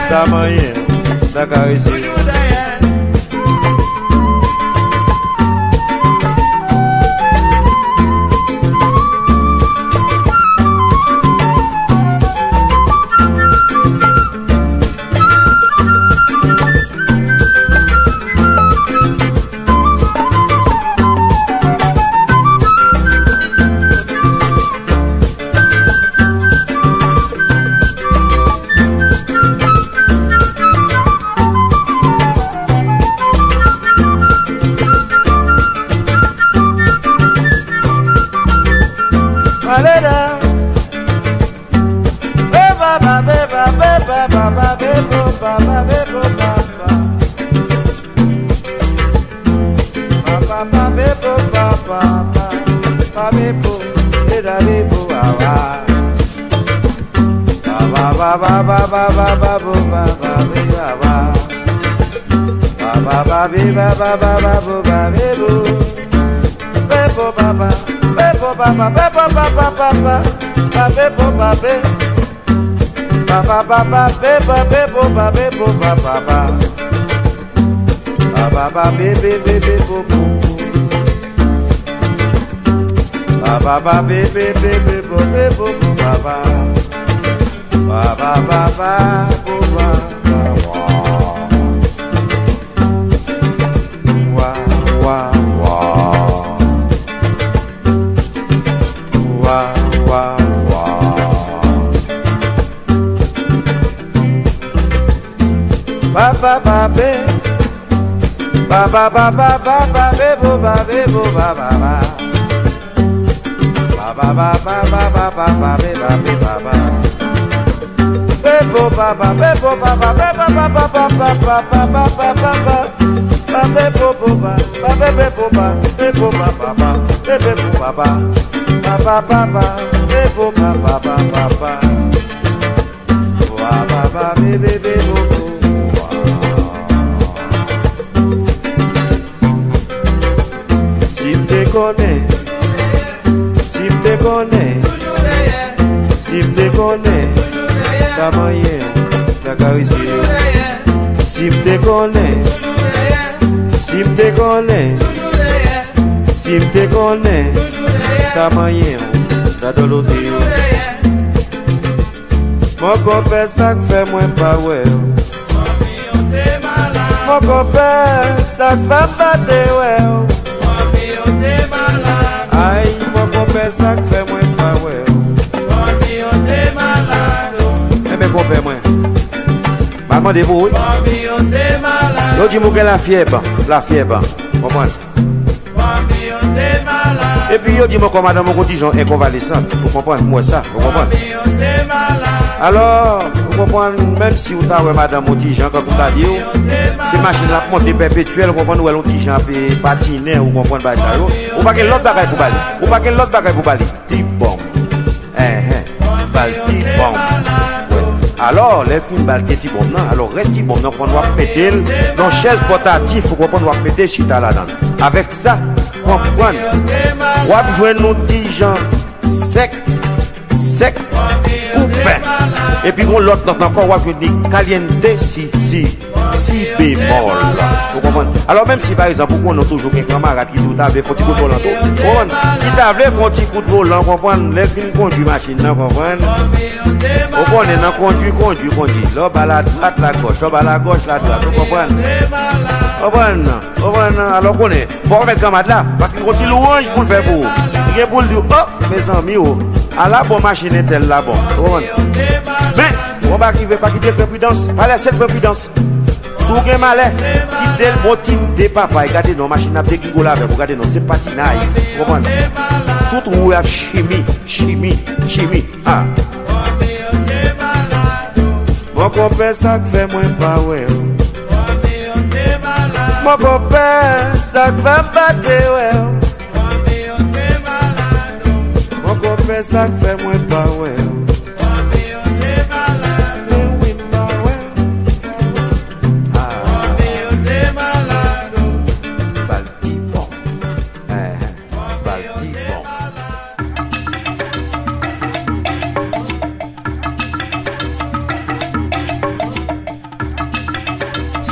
da manhã da carizinha. Ba, be. Ba, ba, ba, ba, bebo, bebo, ba, bebo, ba, ba, ba. Ba, ba, ba, be, be, be, be, bo, bo, bo. Ba, ba, ba, be, be, be, be, bo, be, bo, bo, ba, ba. Ba, ba, ba, ba, bo, ba, ba, Ba, ba, ba, be. Ba, ba, ba, ba, ba, ba, be, bo, ba, be, bo, ba, ba, ba. Ba, ba, ba, ba, ba, ba, ba, ba, be, ba, be, ba, ba. Be, bo, ba, ba, be, bo, ba, ba, be, ba, ba, ba, ba, ba, ba, ba, ba, ba, ba, ba. Ba, be, bo, bo, ba. Ba, be, be, bo, ba. Be, bo, ba, ba, ba. Be, be, bo, ba, ba. Ba, ba, ba, ba. Be, bo, ba, ba, ba, ba, ba. Wa, ba, ba, be, be, be, bo, dekone Si m dekone Si m dekone La manye La karise yo Si m dekone Si m dekone Si m dekone La manye La dolote. Yo Mwen kope sak fe mwen pa we yo Mwen kope sak fe pa de we yo sak fe mwen pa we Fami yo te malado oh. e Mwen kon pe mwen. Maman de pou Fami yo te malado oh. Yo di mou gen la fieba La fieba Maman Fami yo te malado E oh. pi yo di mou kon madame mou kon dijon Enkonvalesant Mou kompon mwen sa Mou kompon Fami yo te malado Alors kompon, mèm si ou ta wè madan mouti jan, kakou ta di yo, se machin la pmonte perpetuel, kompon nou wè lonti jan pe patine, ou kompon bay sa yo, ou pa gen lot bagay pou bali, ou pa gen lot bagay pou bali, ti bom, eh, eh, bal ti bom, ouais. alors le film bal ke ti bom nan, alors res ti bom nan, kompon wak metel, nan chèz potatif, ou kompon wak metel chita la dan, avèk sa, kompon, wap jwen nou ti jan, sek, sek, Epi yon lot not nan kon wap yo di kalyende si, si, si bemol. Ou kompon? Alors menm si par exemple, pou kon nou toujou gen kamarad ki douta ve fon ti kout volan tou. Kon, ki ta vle fon ti kout volan, kompon, le fin kondu machin nan, kompon. Ou kon, nan kondu, kondu, kondu. Lo ba la drat la kosh, lo ba la goch la drat, ou kompon? Kompon, kompon, alors konen, pou remet kamad la, paske yon ti louanj pou l fe pou. Yon pou l di, oh, mes ami ou, ala bon machin etel la bon. Ou kompon? Men, wamba ki ve pa ki de fe pridans, pale set fe pridans. Sou gen male, ki del motin de papay, gade nou, machin ap de gigo la ve, gade nou, se patinay, koman. Tout rou ap chimi, chimi, chimi, ha. Mwen kopè sak fè mwen pa wè ou Wame yon te malade Mwen kopè sak fè mbate wè ou Wame yon te malade Mwen kopè sak fè mwen pa wè ou